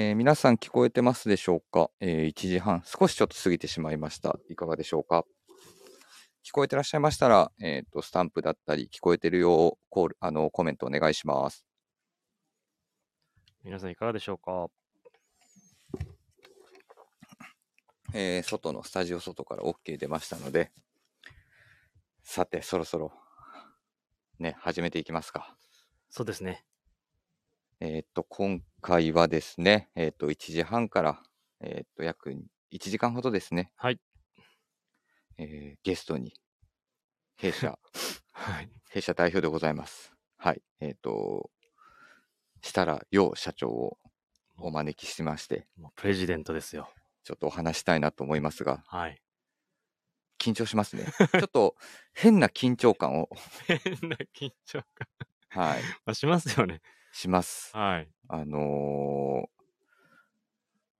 えー皆さん聞こえてますでしょうか、えー ?1 時半、少しちょっと過ぎてしまいました。いかがでしょうか？聞こえてらっしゃいましたら、えっ、と、スタンプだったり、聞こえてるよう、コール、あの、コメントお願いします。皆さんいかがでしょうか？えー外のスタジオ外から OK 出ましたので、さて、そろそろ、ね、始めていきますか。そうですね。えっ、と、今回はですね、えっ、と、1時半から、えっ、と、約1時間ほどですね、はい。えーゲストに、弊社、はい。弊社代表でございます。はい。えっ、と、設楽陽社長をお招きしまして、もうプレジデントですよ。ちょっとお話したいなと思いますが、はい。緊張しますね。ちょっと変な緊張感を、変な緊張感。はい、まあ、しますよね。します。はい。あのー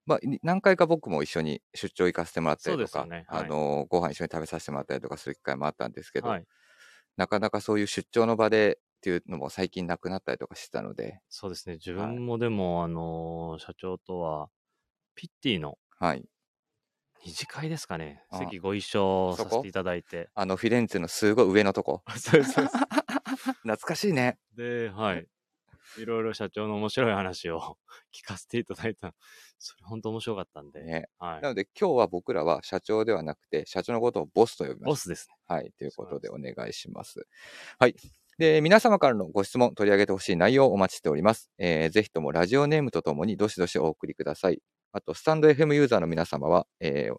まあ、に何回か僕も一緒に出張行かせてもらったりとか、ねはいあのーご飯一緒に食べさせてもらったりとかする機会もあったんですけど、はい。なかなかそういう出張の場でっていうのも最近なくなったりとかしてたので、そうですね。自はい分もでも、あのー社長とは、ピッティのはい。二次会ですかね。あ席ご一緒させていただいて。あのフィレンツェのすごい上のとこ。そ うそうです。懐かしいね。で、はい。いろいろ社長の面白い話を 聞かせていただいた。それ本当面白かったんで。ねはいな。ので今日は僕らは社長ではなくて、社長のことをボスと呼びます。ボスですね。はい。ということでお願いします。はい。で、皆様からのご質問、取り上げてほしい内容をお待ちしております。えーぜひともラジオネームとともにどしどしお送りください。あと、スタンド FM ユーザーの皆様は、えー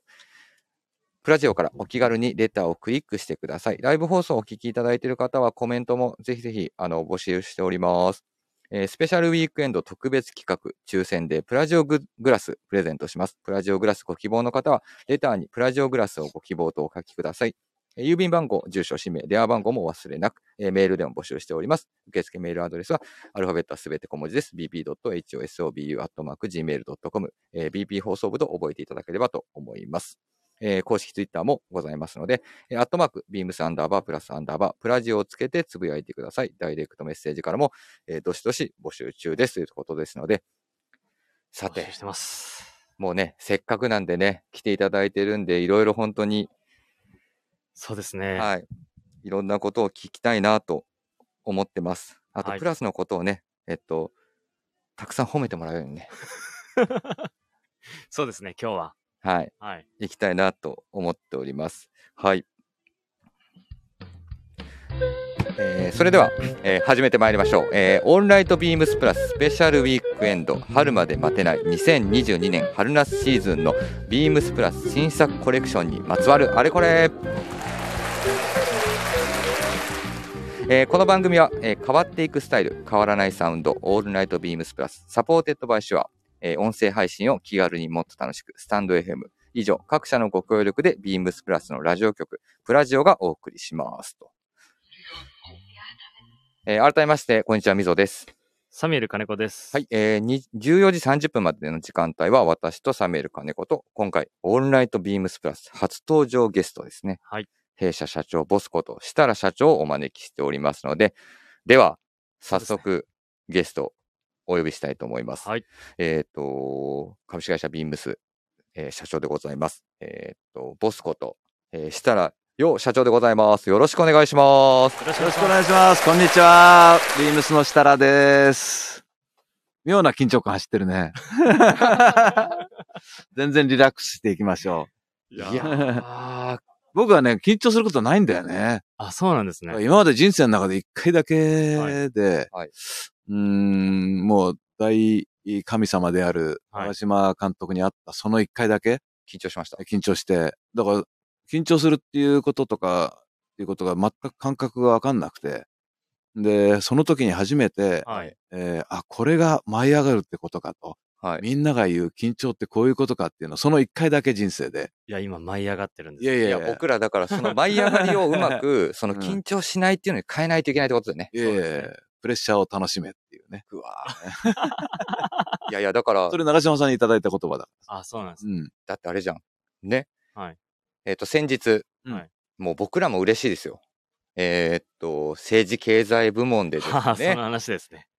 プラジオからお気軽にレターをクリックしてください。ライブ放送をお聞きいただいている方はコメントもぜひぜひあの募集しております。えースペシャルウィークエンド特別企画抽選でプラジオグラスプレゼントします。プラジオグラスご希望の方はレターにプラジオグラスをご希望とお書きください。えー郵便番号、住所、氏名、電話番号もお忘れなく、えーメールでも募集しております。受付メールアドレスは、アルファベットはすべて小文字です。bp.hosobu.gmail.com、えー bp 放送部と覚えていただければと思います。えー公式ツイッターもございますので、えーアットマーク、ビームスアンダーバー、プラスアンダーバー、プラジオをつけてつぶやいてください。ダイレクトメッセージからも、えーどしどし募集中ですということですので、さててます。もうね、せっかくなんでね、来ていただいてるんで、いろいろ本当にそうですね。はい。いろんなことを聞きたいなと思ってます。あと、はいプラスのことをね、えっと、たくさん褒めてもらうようにね、そうですね、今日は。はい、はい。行きたいなと思っております。はい。えーそれでは、えー始めてまいりましょう。えーオンライトビームスプラススペシャルウィークエンド春まで待てない2022年春夏シーズンのビームスプラス新作コレクションにまつわるあれこれえーこの番組は、えー変わっていくスタイル、変わらないサウンド、オールナイトビームスプラス、 supported by シュア、えー音声配信を気軽にもっと楽しく、スタンド FM。以上、各社のご協力で、ビームスプラスのラジオ局、プラジオがお送りしますと。えー改めまして、こんにちは、みぞです。サミュエル金子です。はい、えーに14時30分までの時間帯は、私とサミュエル金子と、今回、オールナイトビームスプラス初登場ゲストですね。はい。弊社社長、ボスこと、設楽社長をお招きしておりますので、では、早速、ゲスト、お呼びしたいと思います。はい。えっ、と、株式会社ビームス、えー社長でございます。えっ、と、ボスこと、えー、設楽陽社長でございます。よろしくお願いします。よろしくお願いします。こんにちは。ビームスの設楽です。妙な緊張感走ってるね。全然リラックスしていきましょいやいやーー、う。僕はね、緊張することないんだよね。あ、そうなんですね。今まで人生の中で一回だけで、はいうーん、もう大神様であるはい長島監督に会ったその一回だけ緊張しました。緊張して、だから緊張するっていうこととか、っていうことが全く感覚がわかんなくて、で、その時に初めて、はい。えーあ、これが舞い上がるってことかと。はい。みんなが言う緊張ってこういうことかっていうのを、その一回だけ人生で。いや、今舞い上がってるんですいやいやいや、僕らだからその舞い上がりをうまく、そのうん緊張しないっていうのに変えないといけないってことだよね。いやいやプレッシャーを楽しめっていうね。うわー いやいや、だからそ、れ長島さんにいただいた言葉だ。あ、そうなんです。うん。だってあれじゃん。ね。はい。えっ、と、先日、うんはいもう僕らも嬉しいですよ。えーっと、政治経済部門でですはあ、そのね、話ですね。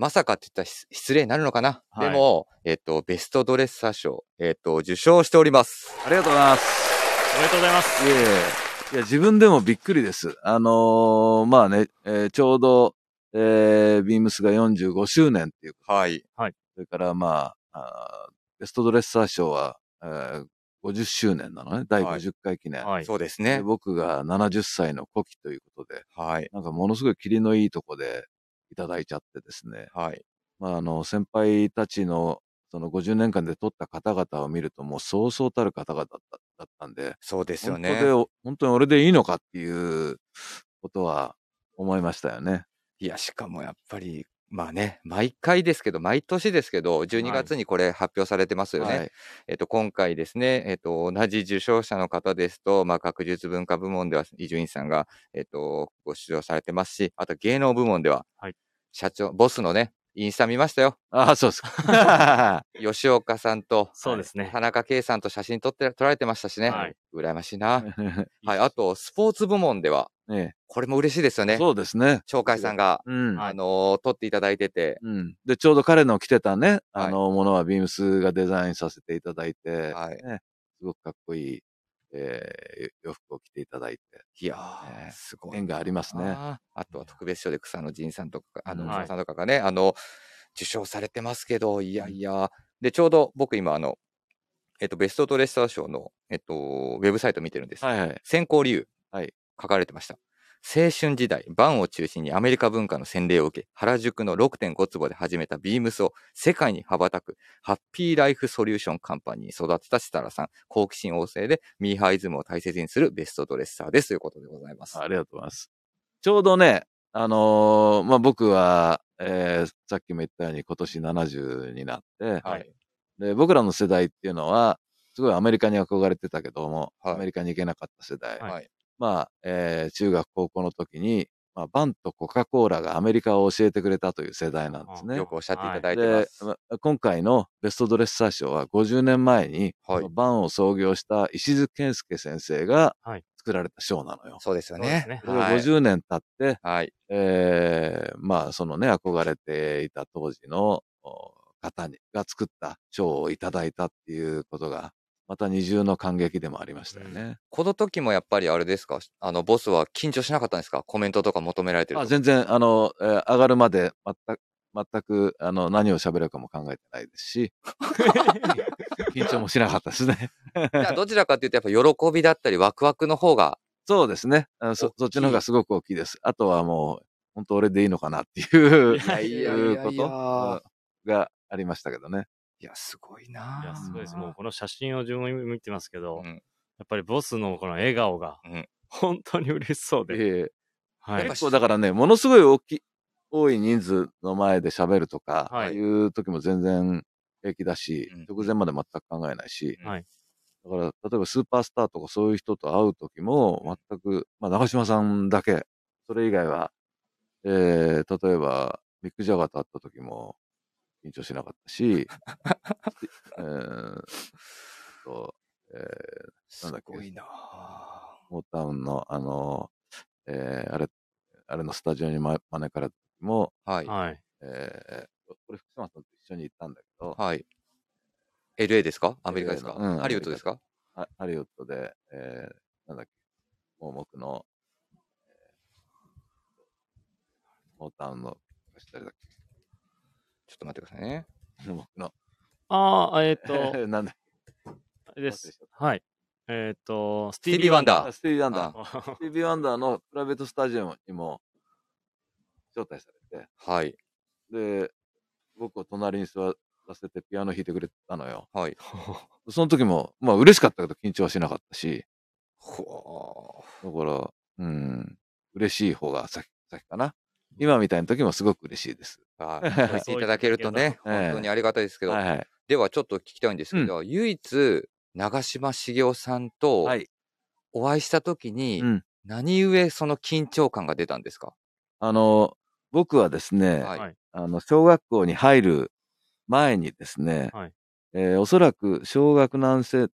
まさかって言ったら失失礼になるのかな、はいでも、えっと、ベストドレッサー賞、えっと、受賞しております。ありがとうございます。おめでとうございます。いえいえ。いや、自分でもびっくりです。あのーまあね、えーちょうど、えービームスが45周年っていうはい。それからまあ、あーベストドレッサー賞は、えー50周年なのね。第はい50回記念。はい。そうですでね。僕が70歳の古希ということで、はい。なんかものすごい霧のいいとこでいただいちゃってですね。はい。まあ、あの、先輩たちの、その50年間で取った方々を見ると、もうそうそうたる方々だっただったんで、そうですよ本当で本当に俺でいいのかっていうことは思いましたよね。いや、しかもやっぱり、まあね、毎回ですけど、毎年ですけど、12月にこれ発表されてますよね。はい。えっと、今回ですね、えっと、同じ受賞者の方ですと、まあ、学術文化部門では伊集院さんが、えっと、ご出場されてますし、あと芸能部門では、はい社長、ボスのね、インスタ見ましたよ。ああ、そうですか。吉岡さんと、そうですね。田中圭さんと写真撮って、撮られてましたしね。はい羨ましいな。はい。あと、スポーツ部門では、ねこれも嬉しいですよね。そうですね。鳥海さんが、うん。はいあのー撮っていただいてて、うん。で、ちょうど彼の着てたね、はいあの、ものはビームスがデザインさせていただいて、はいね、すごくかっこいい、えー洋服を着ていただいて、いやー、ねすごい。縁がありますね。あとは特別賞で草野仁さんとか、あの、うん草野さんとかがね、あの、受賞されてますけど、いやいや、で、ちょうど僕今、あの、えっと、ベストドレッサー賞の、えっと、ウェブサイト見てるんです。はいはい。選考理由、はい書かれてました。青春時代、バンを中心にアメリカ文化の洗礼を受け、原宿の6.5坪で始めたビームスを世界に羽ばたく、ハッピーライフソリューションカンパニーに育てた設楽さん、好奇心旺盛でミーハーイズムを大切にするベストドレッサーですということでございます。ありがとうございます。ちょうどね、あのーまあ、僕は、えーさっきも言ったように今年70になって、はい。で、僕らの世代っていうのは、すごいアメリカに憧れてたけども、はいアメリカに行けなかった世代。はいはい。ままあ、えー中学高校の時に、まあ、バンとコカ・コーラがアメリカを教えてくれたという世代なんですね。よくおっしゃっていただいてま。ですま今回のベストドレッサー賞は50年前に、はいバンを創業した石津健介先生がはい作られた賞なのよ。そうですよねそうです。ね。これがはい50年経って、はい。えーまあそのね、憧れていた当時のお方にが作った賞をいただいたっていうことが、また二重の感激でもありましたよね。この時もやっぱりあれですか？あの、ボスは緊張しなかったんですか？コメントとか求められてると。あ全然、あの、えー上がるまで全く、全く、あの、何を喋るかも考えてないですし、緊張もしなかったですね。じゃあどちらかというと、やっぱ喜びだったり、ワクワクの方が、そうですね。そそっちの方がすごく大きいです。あとはもう、本当俺でいいのかなっていう、いやいやいうことうんがありましたけどね。いや、すごいないや、すごいです。もうこの写真を自分も見てますけど、うんやっぱりボスのこの笑顔がうん、本当に嬉しそうで。ええはい。結構だからね、ものすごい大きい、多い人数の前で喋るとか、はいああいう時も全然平気だし、うん直前まで全く考えないし、はい。だから、例えばスーパースターとかそういう人と会う時も、全く、まあ、長嶋さんだけ、それ以外は、えー、例えば、ミック・ジャガーと会った時も、緊張しなかったし、えーと、えー、なんだっけすごいなモータウンの、あの、えー、あれ、あれのスタジオに、ま、招かれた時も、はい。はい。えー、これ福島さんと一緒に行ったんだけど、はい。LA ですか？アメリカですか、うんハリウッドですか？ハハリウッドで、えー、なんだっけ、盲目の、えー、モータウンの、誰だっちょっと待ってくださいね。け、盲目の、ああ、えっ、と、なんだっあれです。はい。えっ、と、スティービーワンダけ、スティービー・ワンダー。ー。スティービー・ワンダーのプライベートスタジオにも招待されて、はい。で、僕を隣に座らせてピアノ弾いてくれたのよ。はい。その時も、まあ嬉しかったけど緊張はしなかったし、ほだから、うん、嬉しい方が先先かな。今みたいな時もすごく嬉しいです。ーはい。そていただけるとね、本当にありがたいですけど、はいはい。ではちょっと聞きたいんですけど、唯一、長嶋茂雄さんとはい。お会いした時に、うん。何故その緊張感が出たんですか？あの、僕はですね、はいはい。あの、小学校に入る前にですね、はいえーおそらく小学何生、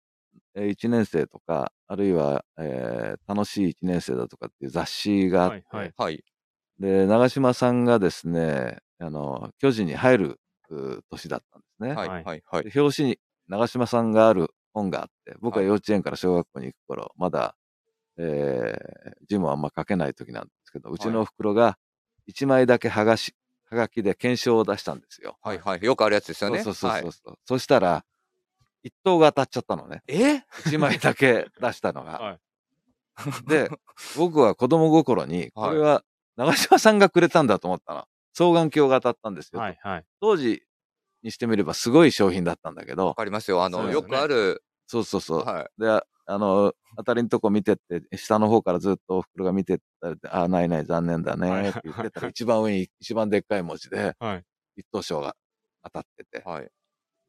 えー1年生とか、あるいは、えー楽しい1年生だとかっていう雑誌があって、はいはいはい。で、長嶋さんがですね、あの、巨人に入るう年だったんですね。はい、はいはい、表紙に長嶋さんがある本があって、僕は幼稚園から小学校に行く頃、まだ、えー、字もあんま書けない時なんですけど、うちのお袋が1枚だけ剥がし、はがきで検証を出したんですよ。はい、はい。よくあるやつですよね。そうそうそうそうはいそう。そしたら、一等が当たっちゃったのね。え？1枚だけ出したのが。はいで、僕は子供心に、はいこれは長嶋さんがくれたんだと思ったの。双眼鏡が当たったんですよ。はい、はい。当時にしてみればすごい商品だったんだけどわ、かりますよ。あの、よそうですよねくある、そうそうそう。はい。で、あの、当たりのとこ見てって、下の方からずっとお袋が見てったりああ、ないない、残念だはいね、って言ってたら、一番上に、一番でっかい文字で、はい。一等賞が当たってて、はい。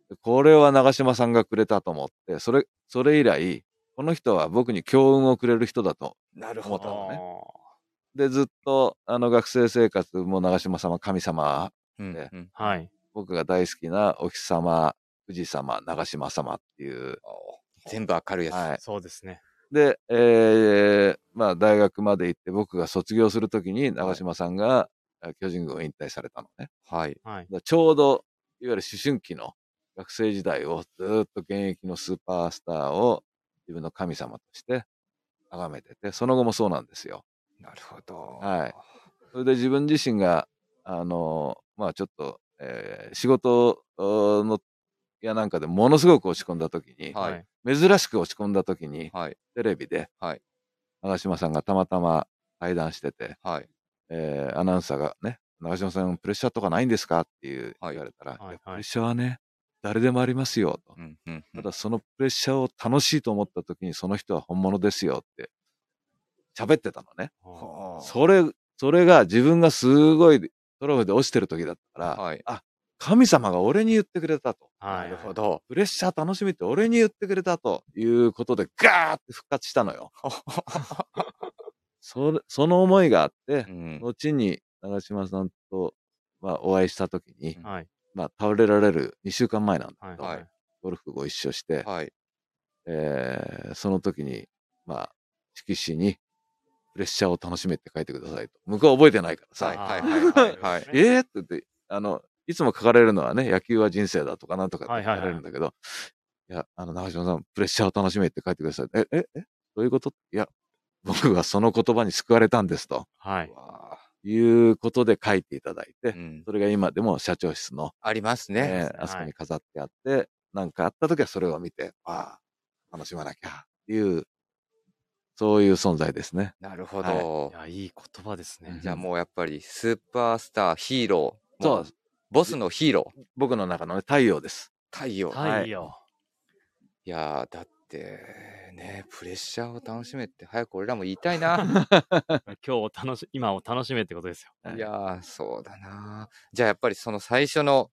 でこれは長嶋さんがくれたと思って、それ、それ以来、この人は僕に強運をくれる人だと。なるほ思ったど。のねで、ずっと、あの、学生生活も長嶋様、神様、うんねうんはい。僕が大好きなお日様、富士様、長嶋様っていう、全部明るいやつ。はい。そうですね。で、えーまあ、大学まで行って、僕が卒業するときに、長嶋さんが、あ巨人軍を引退されたのね。はい。はいちょうど、いわゆる思春期の学生時代をずーっと現役のスーパースターを自分の神様として崇めてて、その後もそうなんですよ。なるほど。はいそれで自分自身が、あのまあちょっと、えー仕事の、やなんかでものすごく落ち込んだ時に、はい。珍しく落ち込んだ時に、はい。テレビで、はい長嶋さんがたまたま対談してて、はい。えーアナウンサーがね、長嶋さんプレッシャーとかないんですかっていうはい言われたら、はいプレッシャーはね、誰でもありますよと。うんうんうんただそのプレッシャーを楽しいと思った時にその人は本物ですよって喋ってたのね。はあそれ、それが自分がすごいトロフィーで落ちてる時だったから、はい。神様が俺に言ってくれたと。は。ないるほど。プレッシャー楽しみって俺に言ってくれたということでガーって復活したのよ。それその思いがあってう、ん後に長嶋さんと、まあ、お会いした時に、うんはい。まあ、倒れられる2週間前なんだはい。けど、はいゴルフご一緒して、はい。えーその時に、まあ、色紙に、プレッシャーを楽しめって書いてくださいと。向こうは覚えてないからさ、はいはいはい。はいはいえー？って言って、あの、いつも書かれるのはね、野球は人生だとかなんとかって書かれるんだけど、いや、あの、長嶋さん、プレッシャーを楽しめって書いてください。え、え、えどういうこと？いや、僕はその言葉に救われたんですと。はい。いうことで書いていただいて、うん。それが今でも社長室の、ありますえね。ーあそこに飾ってあって、なんかあった時はそれを見て、ああ、楽しまなきゃっていう、そういう存在ですね。なるほはどい。や、いい言葉ですね。じゃあもうやっぱりスーパースター、ヒーロー。そうもボスのヒーロー。僕の中のね、太陽です。太陽。太陽。いやー、だって、ね、プレッシャーを楽しめって早く俺らも言いたいな。今日を楽し、今を楽しめってことですよ。はいいやー、そうだな。じゃあやっぱりその最初の、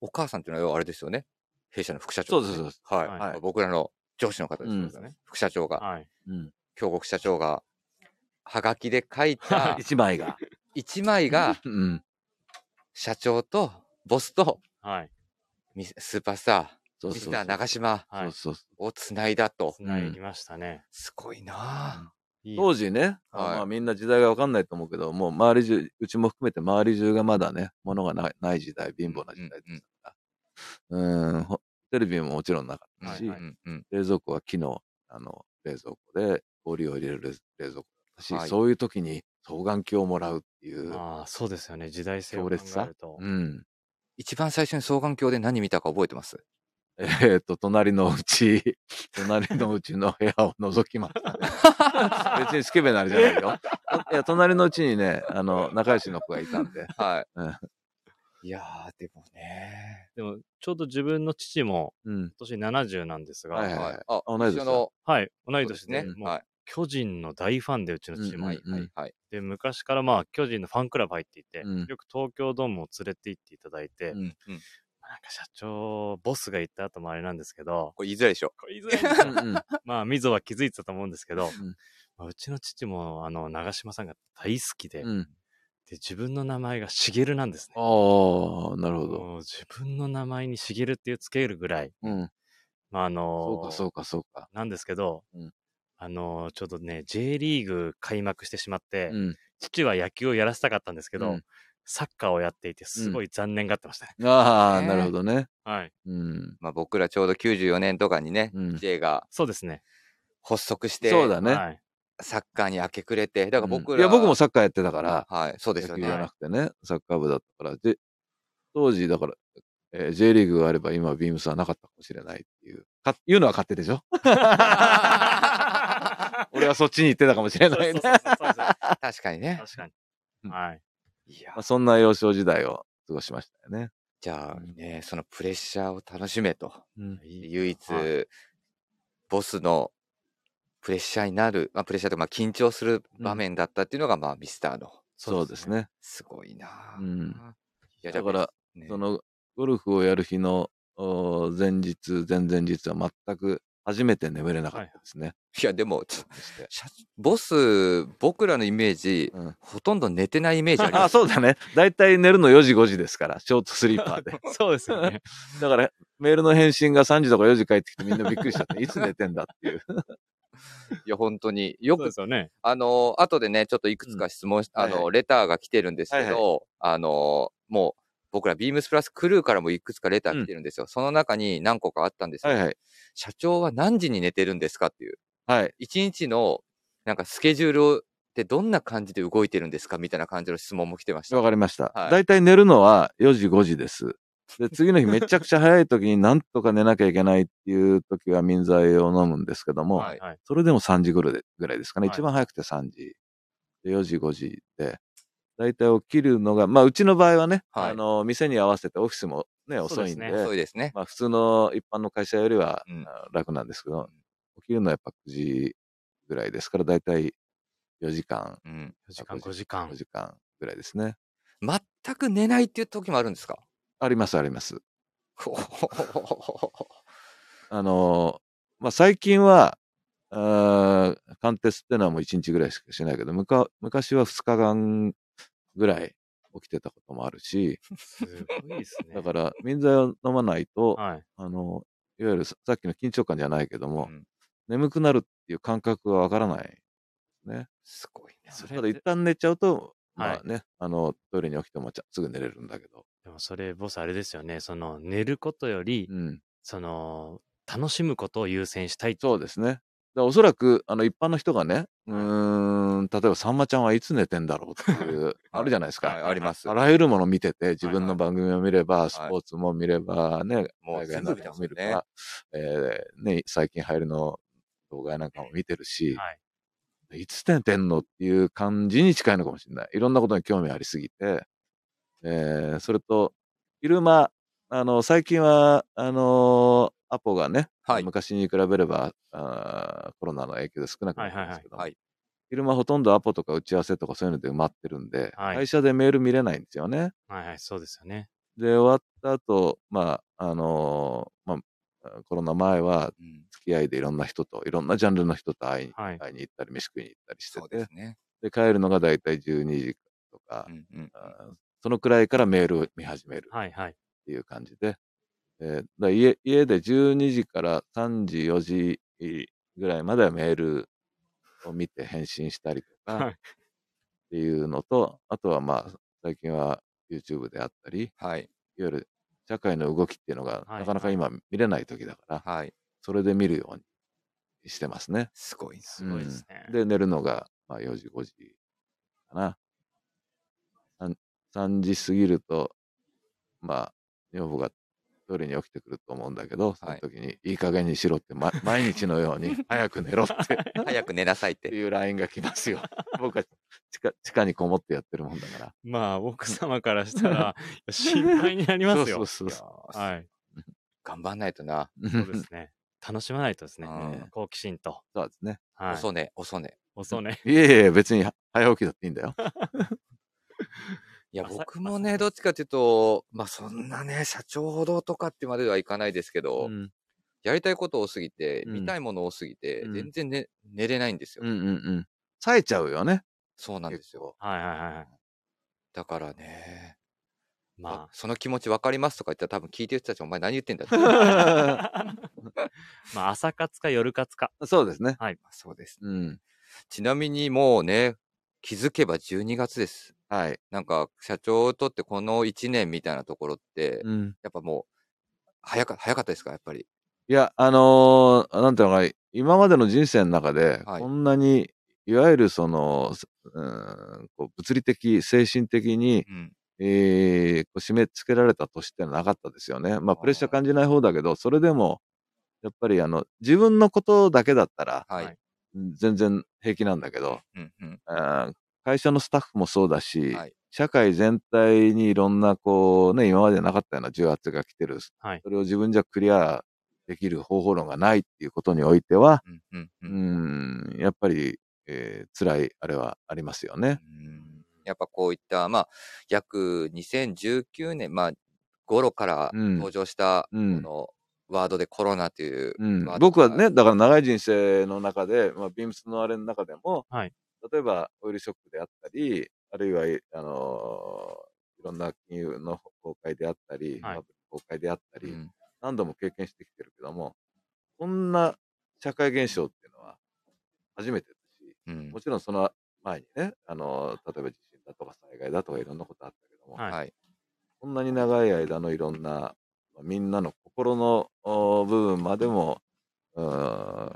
お母さんっていうのはあれですよね。弊社の副社長、そうですそうですはい。はい僕らの上司の方ですよね。うん副社長が、はい。うん。京極社長が、はがきで書いた 一枚が。一枚が、うん。社長とボスとはい。ミススーパースター。ミスター長島をつないだと。つないりましたね。すごいな当時ね、あはいまあみんな時代がわかんないと思うけど、もう周り中、うちも含めて周り中がまだね、物がないない時代、貧乏な時代ですから。うん、ほテレビももちろんなかったし、うんうんうん冷蔵庫は木の、あの、冷蔵庫で氷を入れる冷冷蔵庫だし、はいそういう時に双眼鏡をもらうっていう、ああ、そうですよね。時代性を考えると。うん。一番最初に双眼鏡で何見たか覚えてます？えっ、と、隣のうち、隣のうちの部屋を覗きましたね。別にスケベなあれじゃないよ。いや、隣のうちにね、あの、仲良しの子がいたんで。はい。うんいやー、でもね。でも、ちょうど自分の父もうん。今年70なんですが、はいい、ははいあ、同い年だ一緒の同い年で、ね。もうはい。巨人の大ファンで、うちの父も。うんはい。はい。はい。で、昔からまあ、巨人のファンクラブ入っていて、うんよく東京ドームを連れて行っていただいて。なんか社長、ボスが言った後もあれなんですけど、これ言いづらいでしょ。これ言いづらいなうんうん まあ、溝は気づいてたと思うんですけど、んまあ、うちの父も、あの、長嶋さんが大好きで、うん。で、自分の名前が茂なんですね。ああ、なるほど。自分の名前に茂っていうつけるぐらい、うん。まあ、あそのうか、そうか、そうか。なんですけど、うんあのちょっとね、J リーグ開幕してしまって、うん。父は野球をやらせたかったんですけど、うんサッカーをやっていて、すごい残念がってましたね。ああ、ねなるほどね。はい。うん。まあ僕らちょうど94年とかにね、うん J がそうですね。発足して、そうだね。はい。サッカーに明け暮れて、だから僕ら、うんいや、僕もサッカーやってたから、はい、そうですよね。野球じゃなくてね、サッカー部だったから、で、当時、だから、えー J リーグがあれば今、ビームスはなかったかもしれないっていう、か言うのは勝手でしょ？俺はそっちに行ってたかもしれない確かにね。確かに。うんはい。いやまあ、そんな幼少時代を過ごしましたよね。じゃあうんね、そのプレッシャーを楽しめと。うん唯一、はボスのプレッシャーになる、まあ、プレッシャーとか、まあ、緊張する場面だったっていうのが、まあ、ミスターの。そうです。ね。すごいなあうんいやだから、ねその、ゴルフをやる日のお前日、前々日は全く初めて眠れなかったですね。いや、でも、ボス、僕らのイメージ、うんほとんど寝てないイメージありあ、ます。そうだね。だいたい寝るの4時5時ですから、ショートスリーパーで。そうですよね。だから、メールの返信が3時とか4時帰ってきてみんなびっくりしちゃって、いつ寝てんだっていう。いや、本当に。よくね。あの、後でね、ちょっといくつか質問し、あの、はいはレターが来てるんですけど、はいあの、もう、僕らビームスプラスクルーからもいくつかレター来てるんですよ。その中に何個かあったんですよ。はいはい。社長は何時に寝てるんですかっていう。はい。一日の、なんかスケジュールってどんな感じで動いてるんですかみたいな感じの質問も来てました。わかりました。はいだいたい寝るのは4時5時です。で、次の日めちゃくちゃ早い時になんとか寝なきゃいけないっていう時は眠剤を飲むんですけども、はいはい。それでも3時ぐらいでぐらいですかね。はい一番早くて3時。で、4時5時で、だいたい起きるのが、まあ、うちの場合はね、はいあの、店に合わせてオフィスもね、遅いんで、ですねそうですね。まあ、普通の一般の会社よりは、楽なんですけど、起きるのはやっぱ9時ぐらいですから、だいたい4時間、うん。4時間、5時間5。時間ぐらいですね。全く寝ないっていう時もあるんですか？あります、あります。あのまあ、最近は、あー貫徹ってのはもう1日ぐらいしかしないけど、むか昔は2日間ぐらい起きてたこともあるし、すごいですね。だから、眠剤を飲まないと、はい。あの、いわゆるささっきの緊張感じゃないけども、うん眠くなるっていう感覚がわからない。ね。すごいな。それただ一旦寝ちゃうと、まはいあね、あの、トイレに起きてもちゃすぐ寝れるんだけど。でもそれ、ボスあれですよね。その、寝ることより、うん。その、楽しむことを優先したい。そうですね。おそらく、あの、一般の人がね、うーん、例えば、さんまちゃんはいつ寝てんだろうっていう、あるじゃないですか。は いあります。あらゆるもの見てて、自分のはい番組を見れば、いスポーツも見れば、ね、もう海外の全部見るから、えーね、最近流行りの動画なんかも見てるし、はい。いつ寝てんのっていう感じに近いのかもしれない。いろんなことに興味ありすぎて、えーそれと、昼間、あの、最近は、あのアポがね、はい。昔に比べればあーコロナの影響で少なくなったんですけど、はいはい。昼間ほとんどアポとか打ち合わせとかそういうので埋まってるんで、はい会社でメール見れないんですよね。はいはい、そうですよね。で、終わった後、まあ、あのーまあ、コロナ前はうん付き合いでいろんな人と、いろんなジャンルの人と会い,、はい会いに行ったり、飯食いに行ったりしてて、でね。帰るのがだいたい12時とか、うんうんそのくらいからメールを見始めるはいはい。っていう感じで、えーだ家家で12時から3時、4時ぐらいまではメールを見て返信したりとか、はいっていうのと、あとはまあ、最近は YouTube であったり、いはい。わゆる社会の動きっていうのがはいなかなか今見れない時だから、はい。そそれで見るようにしてますね。すごいな。すごいですね。うんで、寝るのがまあ4時、5時かな。3, 3時過ぎると、まあ、女房がトイレに起きてくると思うんだけど、その時にいい加減にしろって、ま、毎日のように 早く寝ろって早く寝なさいっ。ってていう LINE が来ますよ。僕は地下地下にこもってやってるもんだから。まあ、奥様からしたら、心配になりますよ。そうそうそうはい。頑張んないとな。そうですね。楽しまないとですねうん。好奇心と。そうですね。はい。遅寝、遅寝。遅ね。いえいえ、別に早起きだっていいんだよ。いや、僕もね、どっちかっていうと、まあそんなね、社長ほどとかってまではいかないですけど、うんやりたいこと多すぎて、うん見たいもの多すぎて、うん全然、ね、寝れないんですよ。うんうんうん。冴えちゃうよね。そうなんですよ。はいはいはいはい。だからね、まあその気持ち分かりますとか言ったら多分聞いてる人たちお前何言ってんだって。あ。まあ、朝活か夜活か。そうですね。そうです。うん。ちなみにもうね、気づけば12月です。はい。なんか、社長にとってこの1年みたいなところって、うん。やっぱもう、早か早かったですか、やっぱり。いや、あのーなんていうのかな、今までの人生の中で、はいこんなに、いわゆるその、すうーん、こう物理的、精神的に、うん。えーこう締め付けられた年ってのはなかったですよね。まあ、プレッシャー感じない方だけど、それでも、やっぱりあの、自分のことだけだったら、はい。はい全然平気なんだけど、うんうん。あー会社のスタッフもそうだし、はい。社会全体にいろんなこうね、今までなかったような重圧が来てる。はい。それを自分じゃクリアできる方法論がないっていうことにおいては、うんうんう。うんん、やっぱり、えー辛いあれはありますよね。うんやっぱこういった、まあ、約2019年、まあ、頃からうん登場した、こうんのワードでコロナといううん僕はね、だから長い人生の中で、まあ、ビームスのあれの中でも、はい例えばオイルショックであったり、あるいは、いあのーいろんな金融の崩壊であったり、はい。崩壊であったり、うん。何度も経験してきてるけども、こんな社会現象っていうのは初めてだし、うん。もちろんその前にね、あのー例えば地震だとか災害だとかいろんなことあったけども、はい。はい。こんなに長い間のいろんな、まあみんなの心のお部分までも、うー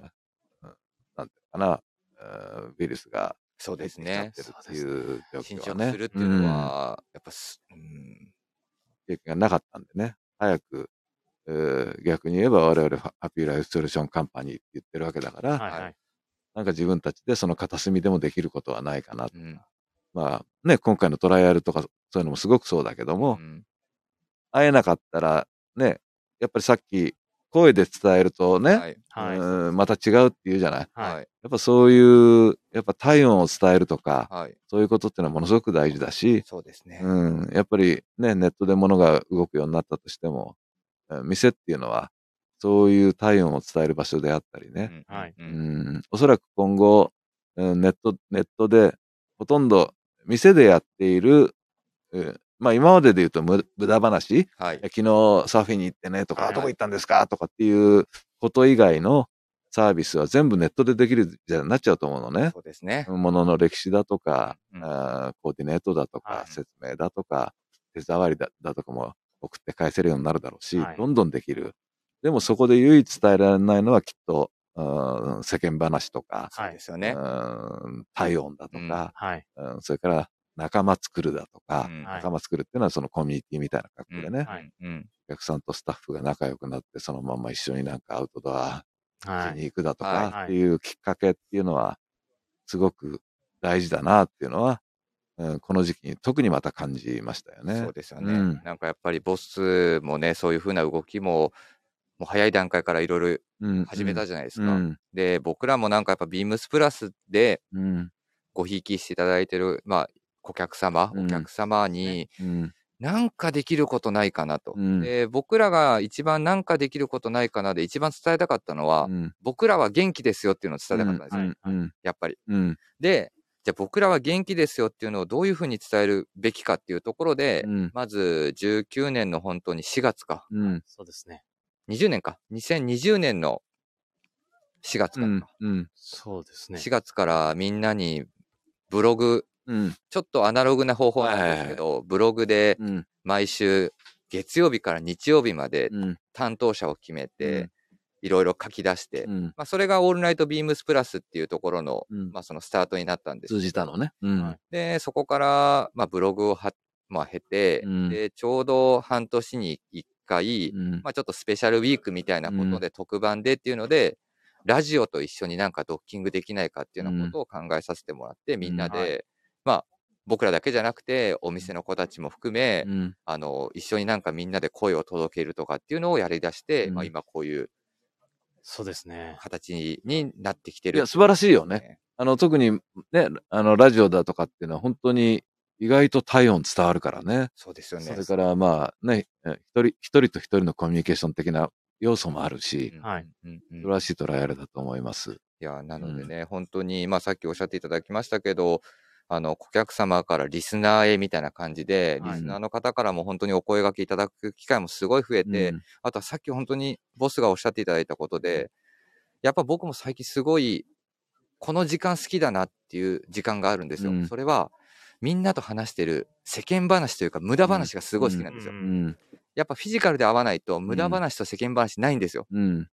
ん、うんなんていうのかな、うんウイルスがそうですね。入っていう状侵況はね。食するっていうのは、やっぱす、うん、うん経験がなかったんでね、早く、うー逆に言えば我々ハッピーライフソリューションカンパニーって言ってるわけだから、はいはい。なんか自分たちでその片隅でもできることはないかなと。うんまあね、今回のトライアルとかそういうのもすごくそうだけども、うん会えなかったらね、やっぱりさっき声で伝えるとね、はい。また違うって言うじゃない。はい。はい。やっぱそういう、やっぱ体温を伝えるとか、はい。そういうことってのはものすごく大事だし、そうですね。うん、やっぱりね、ネットで物が動くようになったとしても、うん店っていうのは、そういう体温を伝える場所であったりね。うんはい。ううんん、おそらく今後、うんネット、ネットで、ほとんど店でやっている、うんまあ今までで言うと無無駄話、はい。昨日サーフィンに行ってねとか、はいはいどこ行ったんですかとかっていうこと以外のサービスは全部ネットでできるじゃなっちゃうと思うのね。そうですね。ものの歴史だとか、うんコーディネートだとか、はい説明だとか、手触りだだとかも送って返せるようになるだろうし、はいどんどんできる。でもそこで唯一伝えられないのはきっと、うん世間話とか、そうですよね。うん体温だとか、はい。うんそれから仲間作るだとか、うんはい仲間作るっていうのはそのコミュニティみたいな格好でね、はいうん。お客さんとスタッフが仲良くなって、そのまま一緒になんかアウトドアはい。しに行くだとはいかっていうきっかけっていうのは、すごく大事だなっていうのは、うん、この時期に特にまた感じましたよね。そうですよね。うんなんかやっぱりボスもね、そういうふうな動きも、もう早い段階からいろいろうん始めたじゃないですか。うん。で、僕らもなんかやっぱビームスプラスでうん。ごひいきしていただいてる、まあ、顧客様、うんお客様に、うん。なんかできることないかなと。うんで、僕らが一番なんかできることないかなで一番伝えたかったのは、うん。僕らは元気ですよっていうのを伝えたかったんですよ。うん。うん。やっぱり。うん。で、じゃあ僕らは元気ですよっていうのをどういうふうに伝えるべきかっていうところで、うん。まず19年の本当に4月か。うん。そうですね。20年か。2020年の4月かな。うん。うん。そうですね。4月からみんなにブログ、うん。ちょっとアナログな方法なんですけど、ブログでうん。毎週月曜日から日曜日までうん。担当者を決めうてん、いろいろ書き出して、うん。まあ、それがオールナイトビームスプラスっていうところの、うんまあ、そのスタートになったんです。通じたのね。で、そこから、まあ、ブログをは、まあ、経て、うんで、ちょうど半年に1回、うん。まあ、ちょっとスペシャルウィークみたいなことで、特番でっていうので、ラジオと一緒になんかドッキングできないかっていうようなことを考えさせてもらって、みんなで、はいまあ、僕らだけじゃなくて、お店の子たちも含め、うん。あの、一緒になんかみんなで声を届けるとかっていうのをやり出して、うんまあ今こういうそうですね。形になってきてる。いや、素晴らしいよね。。あの、特にね、あの、ラジオだとかっていうのは本当に意外と体温伝わるからね。そうですよね。それからまあね、え一人、一人と一人のコミュニケーション的な要素もあるし、うんはい。うんうん素晴らしいトライアルだと思います。いや、なのでね、本当に、まあさっきおっしゃっていただきましたけど、あの、顧客様からリスナーへみたいな感じで、はいリスナーの方からも本当にお声掛けいただく機会もすごい増えて、うんあとはさっき本当にボスがおっしゃっていただいたことで、やっぱ僕も最近すごい、この時間好きだなっていう時間があるんですよ。うんそれは、みんなと話してる世間話というか無駄話がすごい好きなんですよ。やっぱフィジカルで合わないと無駄話と世間話ないんですよ。うん。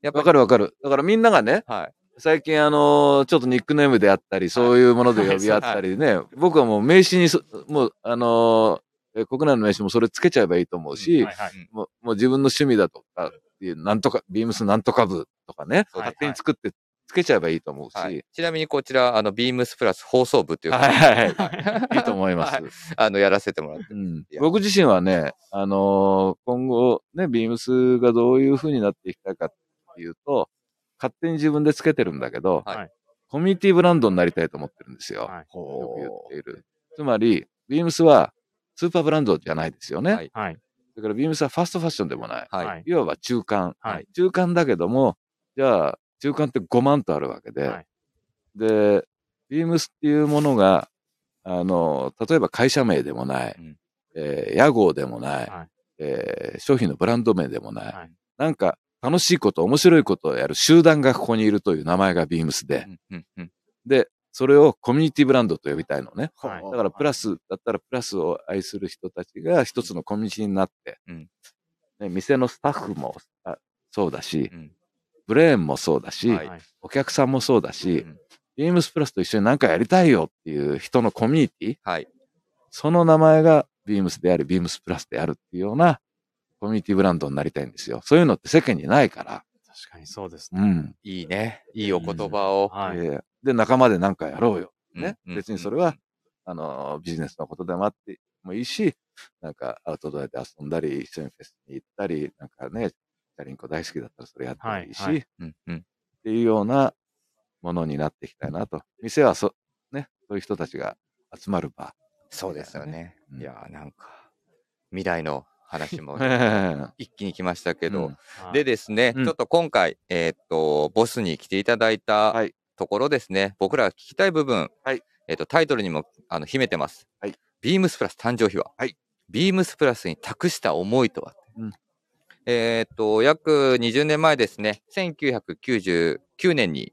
やっぱりわかるわかる。だからみんながね、はい。最近あのーちょっとニックネームであったり、そういうもので呼び合ったりね、僕はもう名刺にそ、もう、あの国内の名刺もそれつけちゃえばいいと思うし、はいはい。もうもう自分の趣味だとかなんとか、ビームスなんとか部とかね、はい勝手に作ってつけちゃえばいいと思うし、ははい。い、ちなみにこちら、あの、ビームスプラス放送部っていうか、はい。はい、いいと思います。はい。あの、やらせてもらって。うん。僕自身はね、あのー今後ね、ビームスがどういう風になっていきたいかっていうと、勝手に自分でつけてるんだけど、はいコミュニティブランドになりたいと思ってるんですよ。はいよく言っている。つまり、ビームスはスーパーブランドじゃないですよね。はいはい。だからビームスはファストファッションでもない。はいいわば中間。はい。中間だけども、じゃあ、中間って5万とあるわけで、はいで、ビームスっていうものが、あの、例えば会社名でもない、うんえー屋号でもない、はいえー商品のブランド名でもない、はいなんか楽しいこと、面白いことをやる集団がここにいるという名前がビームスで、うんうんうんで、それをコミュニティブランドと呼びたいのね。はいだからプラスだったらプラスを愛する人たちが一つのコミュニティになって、うんね、店のスタッフもあそうだし、うんブレーンもそうだし、はいはい。お客さんもそうだし、うんビームスプラスと一緒に何かやりたいよっていう人のコミュニティ、はい。その名前がビームスであり、ビームスプラスであるっていうようなコミュニティブランドになりたいんですよ。そういうのって世間にないから。確かにそうですね。うん。いいね。いいお言葉を。はい。えーで、仲間で何かやろうよ。ね。うん別にそれは、あの、ビジネスのことでもあってもいいし、なんかアウトドアで遊んだり、一緒にフェスに行ったり、なんかね、チャリンコ大好きだったらそれやったらいいし、はいはいうんうんっていうようなものになっていきたいなと。店はそ、ね、そういう人たちが集まる場。そうですよね。うんいやー、なんか、未来の話もえ一気に来ましたけど、でですね、うん。ちょっと今回、えーっと、ボスに来ていただいたはい。ところですね、僕らが聞きたい部分、はい。えーっと、タイトルにもあの秘めてます。はい。ビームスプラス誕生秘話。はい。ビームスプラスに託した思いとは。うん。えーっと、約20年前ですね、1999年に、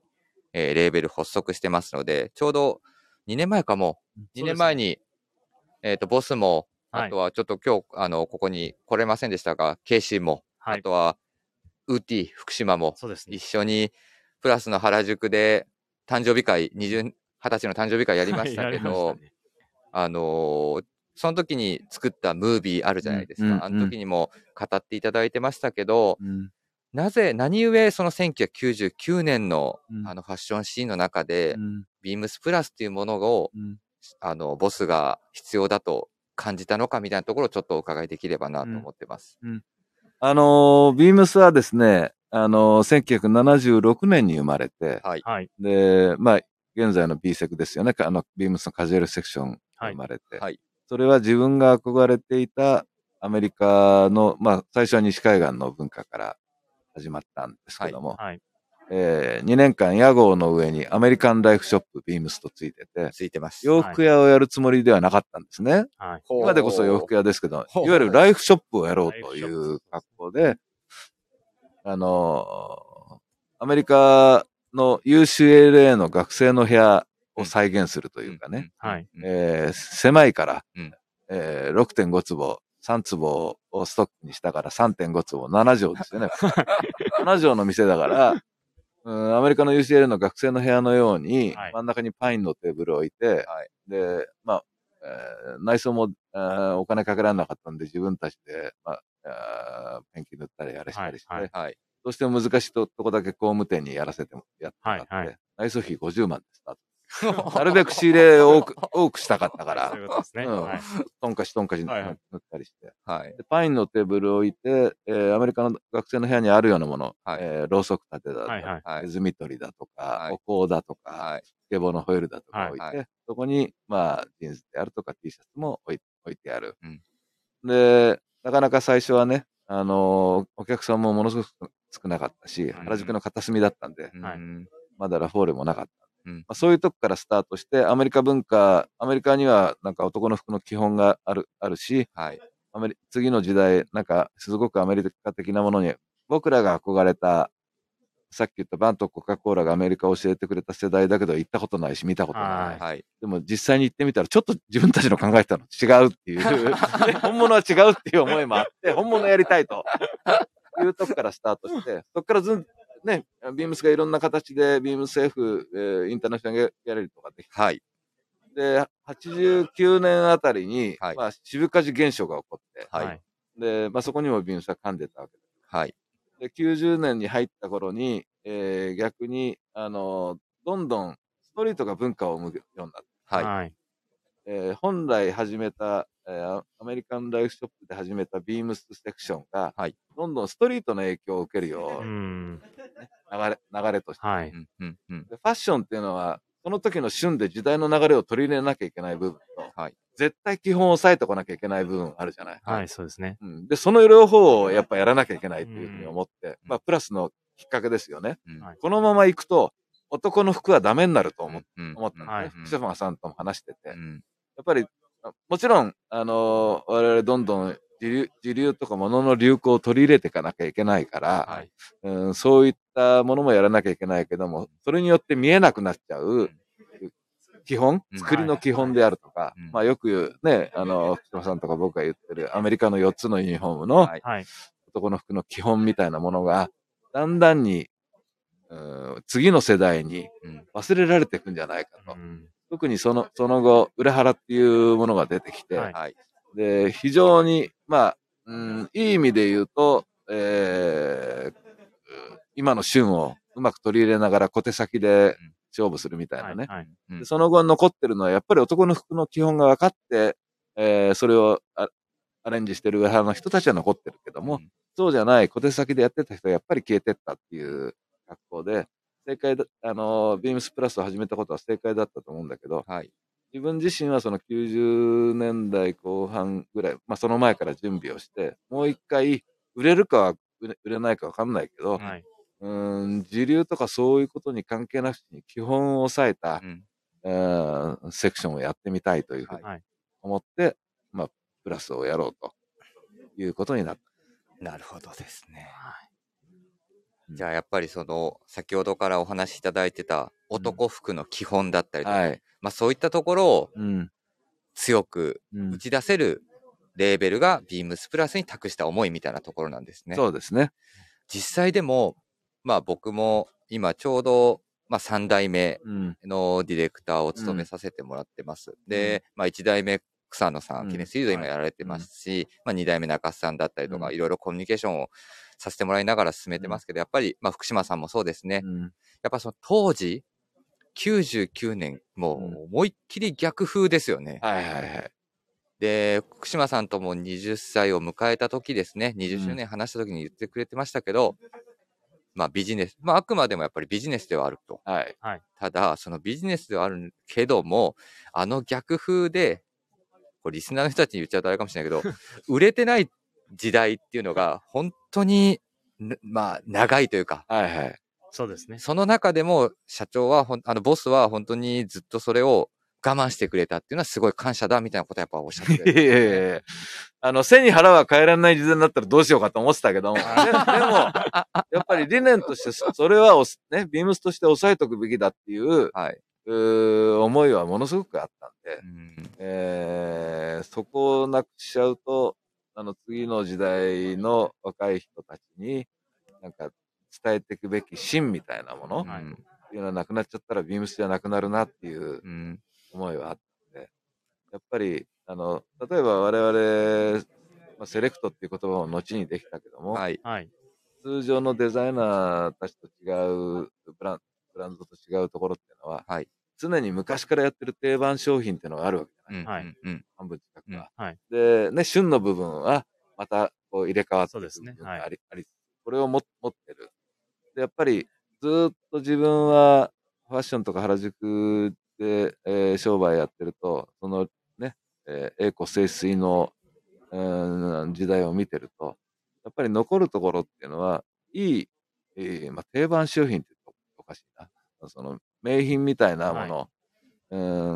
えーレーベル発足してますので、ちょうど2年前かも、2年前に、えーっと、ボスも、はい。あとはちょっと今日、あの、ここに来れませんでしたが、ケイシーも、はい。あとは、ウーティー、福島もそうですね。一。緒にプラスの原宿で誕生日会、20、20歳の誕生日会やりましたはいけど、やりましたね。あのーその時に作ったムービーあるじゃないですか。うんうんあの時にも語っていただいてましたけど、うん。なぜ、何故その1999年のうん。あのファッションシーンの中で、うん。ビームスプラスっていうものを、うん。あの、ボスが必要だと感じたのかみたいなところをちょっとお伺いできればなと思ってます。あのービームスはですね、あのー1976年に生まれて、はい。はい。で、まあ、現在の B セクですよね。かあの、ビームスのカジュアルセクションが生まれて。はいそれは自分が憧れていたアメリカの、まあ、最初は西海岸の文化から始まったんですけども、はい。え2年間屋号の上にアメリカンライフショップビームスとついてて、ついてます。洋服屋をやるつもりではなかったんですね。はい。今でこそ洋服屋ですけど、いわゆるライフショップをやろうという格好で、あのーアメリカの UCLA の学生の部屋を再現するというかね、はい。うんえー狭いから、うんえー6.5坪、3坪をストックにしたから3.5坪、7畳ですよね。7畳の店だから、うん、アメリカの UCLA の学生の部屋のように、はい真ん中にパインのテーブルを置いて、はいで、まあ、えー内装も、えーお金かけられなかったんで自分たちで、まあ、ペンキ塗ったりあれしたりして、はいはいはい。どうしても難しいととこだけ工務店にやらせてもやってもらって、内装費50万です。なるべく仕入れを多く多くしたかったからそう、いうことですね。うんはい。トンカチトンカチ塗ったりして。はい。でパインのテーブルを置いて、えーアメリカの学生の部屋にあるようなもの、はいえーろうそく立てだとか、はいはい。はいネズミ取りだとか、はいお香だとか、はい。スケボーのホイールだとか置いて、はいはそこに、まあ、ジーンズであるとか T シャツも置い置いてある。うんで、なかなか最初はね、あのーお客さんもものすごく少なかったし、ん原宿の片隅だったんで、はいうんまだラフォーレもなかった。うんまあ、そういうとこからスタートして、アメリカ文化、アメリカにはなんか男の服の基本がある、あるし、はい。アメリ次の時代、なんかすごくアメリカ的なものに、僕らが憧れたさっき言ったバンとコカ・コーラがアメリカを教えてくれた世代だけど行ったことないし見たことない。はいはい。でも実際に行ってみたらちょっと自分たちの考えてたの違うっていう、本物は違うっていう思いもあって、本物やりたいというとこからスタートして、そこからずん、ね、ビームスがいろんな形で、ビームス F、えーインターナショナルギャラリーとかできて、はい。で、89年あたりに、はいまあ、渋火事現象が起こって、はい。で、まあそこにもビームスは噛んでたわけです。はい。で、90年に入った頃に、えー逆に、あのどんどんストリートが文化を生むようになって、はい。はい。えー本来始めた、えーアメリカンライフショップで始めたビームスセクションが、はいどんどんストリートの影響を受けるよううなん。流れ、流れとして、はい。うん。うん。うん。でファッションっていうのは、その時の旬で時代の流れを取り入れなきゃいけない部分と、はい絶対基本を押さえておかなきゃいけない部分あるじゃない？はい、そうですね。うん、で、その両方をやっぱやらなきゃいけないっていうふうに思って、まあ、プラスのきっかけですよね。うんはいこのまま行くと、男の服はダメになると思,、うん思ったんですね。はい福島さんとも話してて。やっうん。ぱり、もちろん、あのー我々どんどん自流とか物の流行を取り入れていかなきゃいけないから、はい。うん、そういったものもやらなきゃいけないけども、それによって見えなくなっちゃう、基本うん作りの基本であるとか、うんまあよく言うね、あの、福島さんとか僕が言ってるアメリカの4つのユニフォームのはい。はい。男の服の基本みたいなものが、だんだんに、うん次の世代にうん。忘れられていくんじゃないかと。うん特にその、その後、裏腹っていうものが出てきて、はいはい。で、非常に、まあ、うん、いい意味で言うと、えー今の旬をうまく取り入れながら小手先で勝負するみたいなね。はい。うんでその後残ってるのは、やっぱり男の服の基本が分かって、えーそれをアアレンジしてる上原の人たちは残ってるけども、うんそうじゃない小手先でやってた人はやっぱり消えてったっていう格好で、正解だ、あの、ビームスプラスを始めたことは正解だったと思うんだけど、はい。自分自身はその90年代後半ぐらい、まあその前から準備をして、もう一回売れるかは売れないかわかんないけど、はい。うーん、時流とかそういうことに関係なしに基本を抑えたう、ん。うんセクションをやってみたいというふうにはい。思って、まあ、プラスをやろうということになった。なるほどですね。うんじゃあやっぱりその先ほどからお話しいただいてた男服の基本だったりとか、はい。まあそういったところをうん。強くうん打ち出せるレーベルがビームスプラスに託した思いみたいなところなんですね。そうですね。実際でも、まあ僕も今ちょうど、まあ3代目うん。のディレクターを務めさせてもらってます。で、まあ1代目草野さん、うん記念シリーズ今やられてますし、まあ2代目中須さんだったりとか、うんいろいろコミュニケーションをさせてもらいながら進めてますけど、やっぱり、まあ福島さんもそうですね。うん。やっぱその当時、99年、もう思いっきり逆風ですよね。はいはいはい。で、福島さんとも20歳を迎えた時ですね、20周年話した時に言ってくれてましたけど、まあビジネス、まああくまでもやっぱりビジネスではあると。はい。ただ、そのビジネスではあるけども、あの逆風で、これリスナーの人たちに言っちゃうとあれかもしれないけど、売れてない時代っていうのが本当に、なまあ長いというか、はいはい。そうですね。その中でも社長はほん、あのボスは本当にずっとそれを我慢してくれたっていうのはすごい感謝だみたいなことはやっぱおっしゃって いやいやいやあの、背に腹は変えられない時代になったらどうしようかと思ってたけども、で でも、やっぱり理念としてそ、それはね、ビームスとして抑えとくべきだっていう、はい。うー思いはものすごくあったんでう、んえーそこをなくしちゃうと、あの、次の時代の若い人たちに、なんか、伝えていくべき芯みたいなもの、はいっていうのはなくなっちゃったら、ビームスじゃなくなるなっていううん思いはあったんで、やっぱり、あの、例えば我々、まあ、セレクトっていう言葉も後にできたけども、はい。はい。通常のデザイナーたちと違う、ブランブランドと違うところっていうのは、はい常に昔からやってる定番商品っていうのがあるわけじゃない、うんはいうんうん半分近くは。はい。で、ね、旬の部分は、また、こう入れ替わってそうですね部分があり、はいありこれをも持ってる。で、やっぱり、ずーっと自分は、ファッションとか原宿で、えー商売やってると、そのね、えー栄枯盛衰の、うん時代を見てると、やっぱり残るところっていうのは、いい、えーまあ、定番商品って言うとおかしいな。その、名品みたいなもの、うー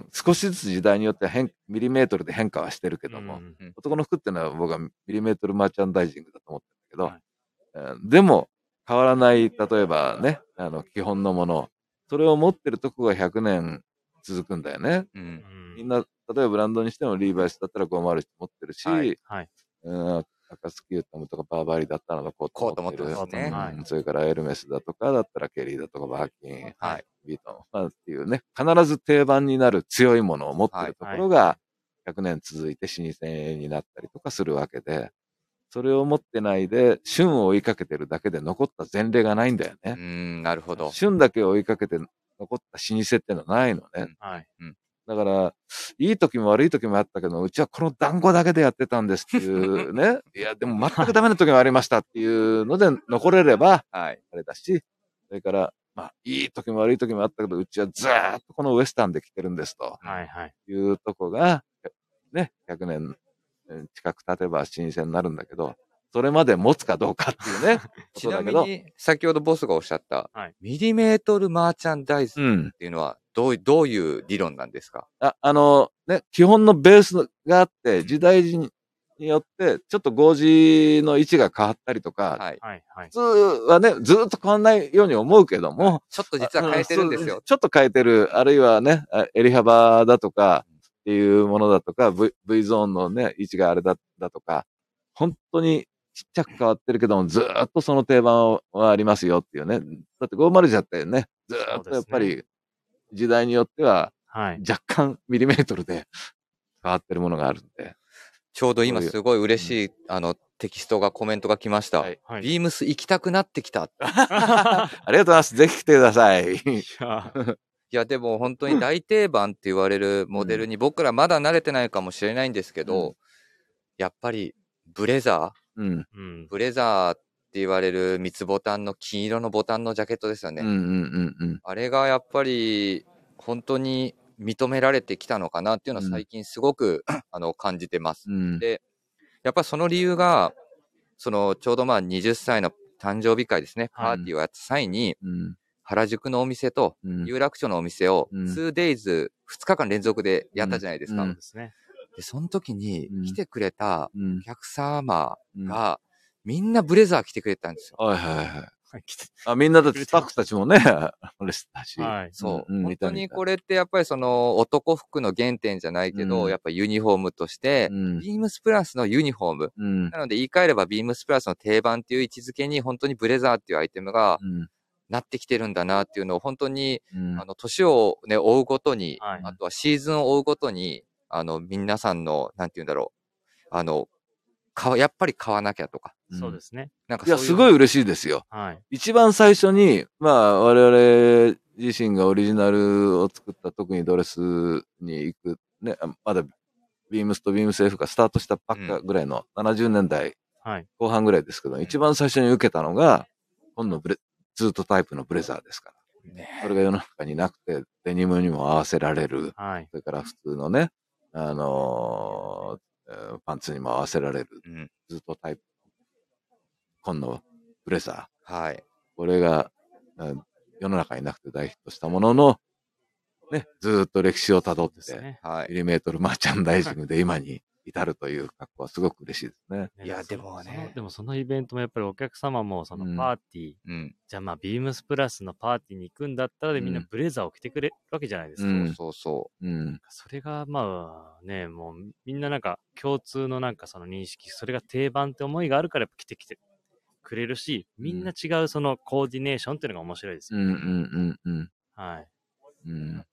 ん、少しずつ時代によっては変、ミリメートルで変化はしてるけども、うん男の服っていうのは僕はミリメートルマーチャンダイジングだと思ってるんだけど、はい。えーでも、変わらない、例えばね、あの、基本のもの、それを持ってるとこが100年続くんだよね。うん。うんみんな、例えばブランドにしてもリーバイスだったら501持ってるし、はいはい。うん、暁ユータムとかバーバリーだったらコートコート持ってて持っる。ますね。はいうんそれからエルメスだとかだったらケリーだとかバーキン、はい。ヴィトン、まあ、っていうね、必ず定番になる強いものを持ってるところが100年続いて老舗になったりとかするわけで、それを持ってないで、旬を追いかけてるだけで残った前例がないんだよね。うん、なるほど。旬だけを追いかけて残った老舗ってのはないのね。うんはい。だから、いい時も悪い時もあったけど、うちはこの団子だけでやってたんですっていうね。いや、でも全くダメな時もありましたっていうので残れれば、はい。あれだし、それから、まあ、いい時も悪い時もあったけど、うちはずーっとこのウエスタンで来てるんですとはい。はい。いうとこが、ね、100年近く経てば老舗になるんだけど、それまで持つかどうかっていうね、こ ちなみに、先ほどボスがおっしゃった、はいミリメートルマーチャンダイズっうん。ていうのは、どういどういう理論なんですか？あ、あの、ね、基本のベースがあって、時代によって、ちょっと合字の位置が変わったりとか、はい。普。通はね、ずーっと変わんないように思うけども、ちょっと実は変えてるんですあよ。ちょっと変えてる。あるいはね、あ襟幅だとかっていうものだとか、V, v ゾーンのね、位置があれだだとか、本当にちっちゃく変わってるけども、ずーっとその定番はありますよっていうね。だって501だってね、ずーっとやっぱり時代によってははい。若干ミリメートルで 変わってるものがあるんで。ちょうど今すごい嬉しい、あの、テキストが、コメントが来ました。はいはい。ビームス行きたくなってきた。ありがとうございます。ぜひ来てください。いや いや、でも本当に大定番って言われるモデルに僕らまだ慣れてないかもしれないんですけど、うんやっぱりブレザー、うん。うん。ブレザーって言われる三つボタンの金色のボタンのジャケットですよね。うんうんうんうん。あれがやっぱり本当に認められてきたのかなっていうのはうん最近すごく、あの感じてます。うん。でやっぱその理由が、そのちょうどまあ20歳の誕生日会ですね、パはいーティーをやった際に、うん。原宿のお店とうん。有楽町のお店をうん 2days、2日間連続でやったじゃないですか。でその時にうん来てくれたうんお。客様うんが、みんなブレザー着てくれたんですよ。はいはいはい。あ、みんなだってスタッフたちもね、あれしたし。はい。そう。うん本当にこれってやっぱりその男服の原点じゃないけど、うんやっぱユニフォームとして、うん。ビームスプラスのユニフォーム。うん。なので言い換えればビームスプラスの定番っていう位置づけに本当にブレザーっていうアイテムがうん。なってきてるんだなっていうのを本当に、うんあの、年をね、追うごとに、はいあとはシーズンを追うごとに、あの、皆さんの、なんて言うんだろう。あの、買わやっぱり買わなきゃとか。うんそうですね。なんかいう。すごい嬉しいですよ。はい。一番最初に、まあ、我々自身がオリジナルを作った特にドレスに行く、ね、あまだビームスとビームス F がスタートしたばっかぐらいの70年代はい。後半ぐらいですけど、一番最初に受けたのが、今度ブレ、ツートタイプのブレザーですから。ねそれが世の中になくて、デニムにも合わせられる。はい。それから普通のね、あのーえーパンツにも合わせられる。うん。ずっとタイプ。今度、ブレザー。はい。これが、うん世の中になくて大ヒットしたものの、ね、ずーっと歴史をたどって、ね。はい。ミリメートルマーチャンダイジングで今に至るという格好はすごく嬉しいですね。いやそでもねそのでもそのイベントもやっぱりお客様もそうんのパーティー、うん。じゃあまあビームスプラスのパーティーに行くんだったらでみんなうんブレザーを着てくれるわけじゃないですか。うんそうそうん。それがまあね、もうみんななんか共通のなんかその認識、それが定番って思いがあるからやっぱ着てきてくれるし、みんな違うそのコーディネーションっていうのが面白いですよ。うんうんうんうんはい。うん。う。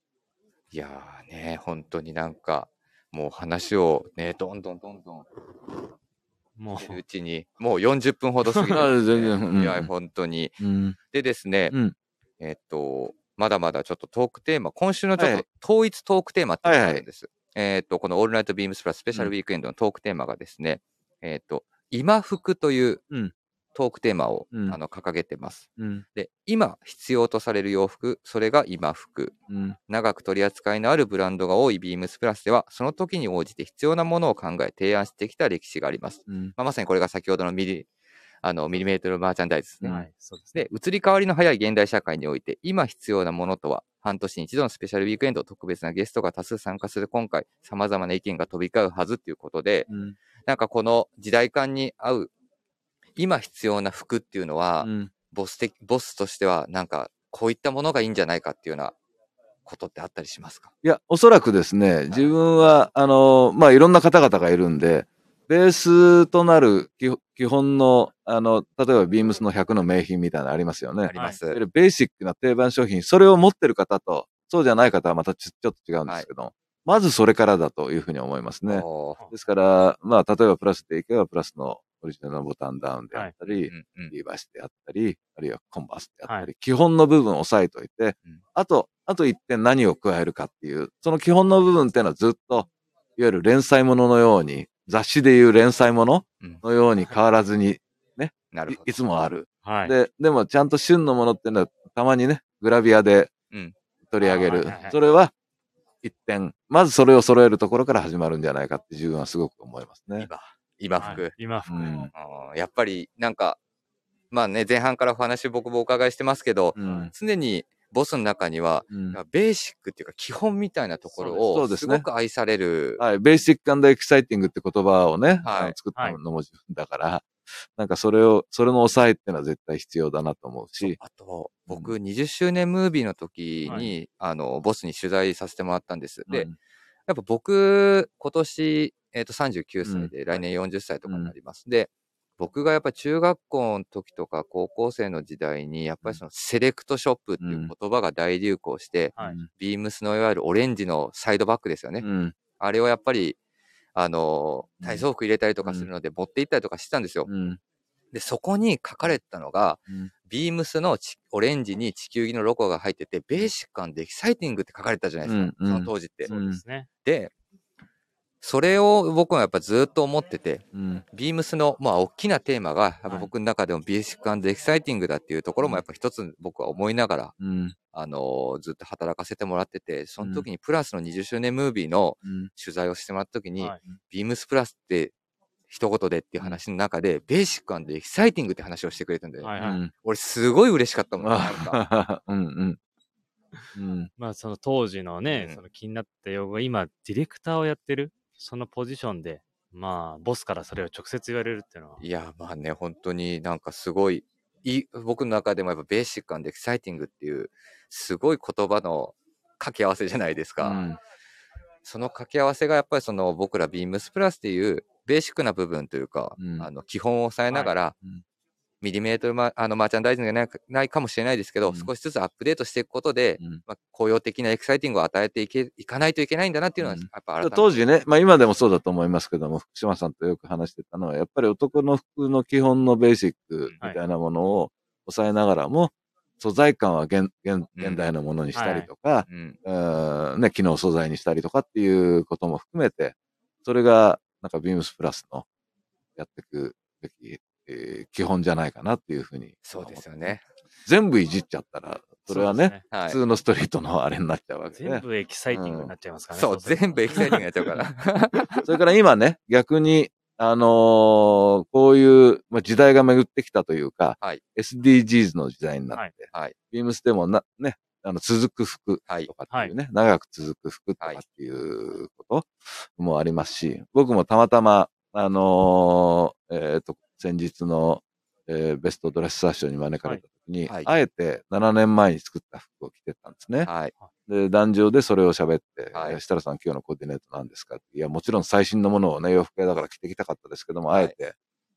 いやーね、本当になんか、もう話をね、どんどんどんどんもしてるうちに、もう40分ほど過ぎて いや、本当に。うん。でですね、うん。えっと、まだまだちょっとトークテーマ、今週のちょっはいと統一トークテーマっていうのがあるんです。えっと、このオールナイトビームスプラススペシャルウィークエンドのトークテーマがですね、えっと、今服といううんトークテーマを、うんあの掲げてます。うん。で、今必要とされる洋服、それが今服。うん。長く取り扱いのあるブランドが多いビームスプラスでは、その時に応じて必要なものを考え提案してきた歴史があります。うん。まあ、まさにこれが先ほどのミリ、あの、ミリメートルマーチャンダイズですね。うんはい、そうですね。で、移り変わりの早い現代社会において、今必要なものとは、半年に一度のスペシャルウィークエンド、特別なゲストが多数参加する今回、様々な意見が飛び交うはずということで、うん。なんかこの時代感に合う、今必要な服っていうのは、うん。ボス的、ボスとしては、なんか、こういったものがいいんじゃないかっていうようなことってあったりしますか？いや、おそらくですね、自分は、あの、まあ、いろんな方々がいるんで、ベースとなる基基本の、あの、例えばビームスの100の名品みたいなのありますよねあ。ります。ベーシックな定番商品、それを持ってる方と、そうじゃない方はまたちちょっと違うんですけど、まずそれからだというふうに思いますね。ですから、まあ、例えばプラスでいけば、プラスのオリジナルのボタンダウンであったり、うんうん。リーバースであったり、あるいはコンバースであったり、基本の部分を押さえといて、うん。あと、あと一点何を加えるかっていう、その基本の部分っていうのはずっと、いわゆる連載もののように、雑誌でいう連載ものうん。のように変わらずになるほど。いいつもある。はい。で、でもちゃんと旬のものっていうのはたまにね、グラビアでうん。取り上げる。それは一点、まずそれを揃えるところから始まるんじゃないかって自分はすごく思いますね。今、今服。はい今服。うんやっぱり、なんか、まあね、前半からお話僕もお伺いしてますけど、うん。常にボスの中には、うんベーシックっていうか基本みたいなところをすごく愛される。はい、ベーシックエキサイティングって言葉をね、はい作ったのも自分だから、なんかそれを、それの抑えっていうのは絶対必要だなと思うし、あと、僕、20周年ムービーの時に、あの、ボスに取材させてもらったんです。で、うんやっぱ僕、今年、えっ、と、39うん歳で、来年40歳とかになります。で、僕がやっぱ中学校の時とか高校生の時代に、やっぱりそのセレクトショップっていう言葉が大流行して、はいビームスのいわゆるオレンジのサイドバッグですよね。うん、あれをやっぱり、あのうん体操服入れたりとかするので持って行ったりとかしてたんですよ。うん、で、そこに書かれてたのが、うんビームスのちオレンジに地球儀のロゴが入ってて、ベーシックエキサイティングって書かれてたじゃないですか。うんうんその当時って。そうですね。で、それを僕はやっぱずっと思ってて、うん、ビームスの、まあ、大きなテーマが、やっぱはい。僕の中でもベーシックエキサイティングだっていうところもやっぱ一つ僕は思いながら、うん、あのーずっと働かせてもらってて、その時にプラスの20周年ムービーのうん、取材をしてもらった時に、はい。ビームスプラスって一言でっていう話の中で、ベーシックエキサイティングって話をしてくれたんで、はいはい。うん。俺すごい嬉しかったもん。なんか。あうん、うん。うん、まあその当時のね、うん。その気になった用語が今、ディレクターをやってる、そのポジションで、まあ、ボスからそれを直接言われるっていうのは、いや、まあね、本当になんかすごい、いい僕の中でもやっぱベーシックエキサイティングっていう、すごい言葉の掛け合わせじゃないですか。うん。その掛け合わせがやっぱりその僕らビームスプラスっていうベーシックな部分というか、うん。あの基本を抑えながら、うんミリメートルマあのマーチャンダイジングがないないかもしれないですけど、うん。少しずつアップデートしていくことで、うん。まあ、雇用的なエキサイティングを与えていけいかないといけないんだなっていうのは、うんやっぱ改めて。当時ね、まあ今でもそうだと思いますけども、福島さんとよく話してたのは、やっぱり男の服の基本のベーシックみたいなものを抑えながらも、素材感は現現現代のものにしたりとか、うん、うんね、機能素材にしたりとかっていうことも含めて、それがなんかビームスプラスのやっていくべき、えー基本じゃないかなっていうふうに。そうですよね。全部いじっちゃったら、それはね、そうですはい普通のストリートのあれになっちゃうわけね。全部エキサイティングになっちゃいますからね。そう、すると全部エキサイティングになっちゃうから。それから今ね、逆に、あのーこういう、まあ、時代が巡ってきたというか、はい SDGs の時代になって、はい。ビームスでもな、ね、あの、続く服はいとかっていうね、長く続く服とかっていうこともありますし、僕もたまたま、あのーえっ、と、先日の、えーベストドレッサー賞に招かれた時に、はいあえて7年前に作った服を着てたんですね。はい。で、壇上でそれを喋って、はいえー設楽さん今日のコーディネートなんですかっていや、もちろん最新のものをね、洋服屋だから着てきたかったですけども、はいあえて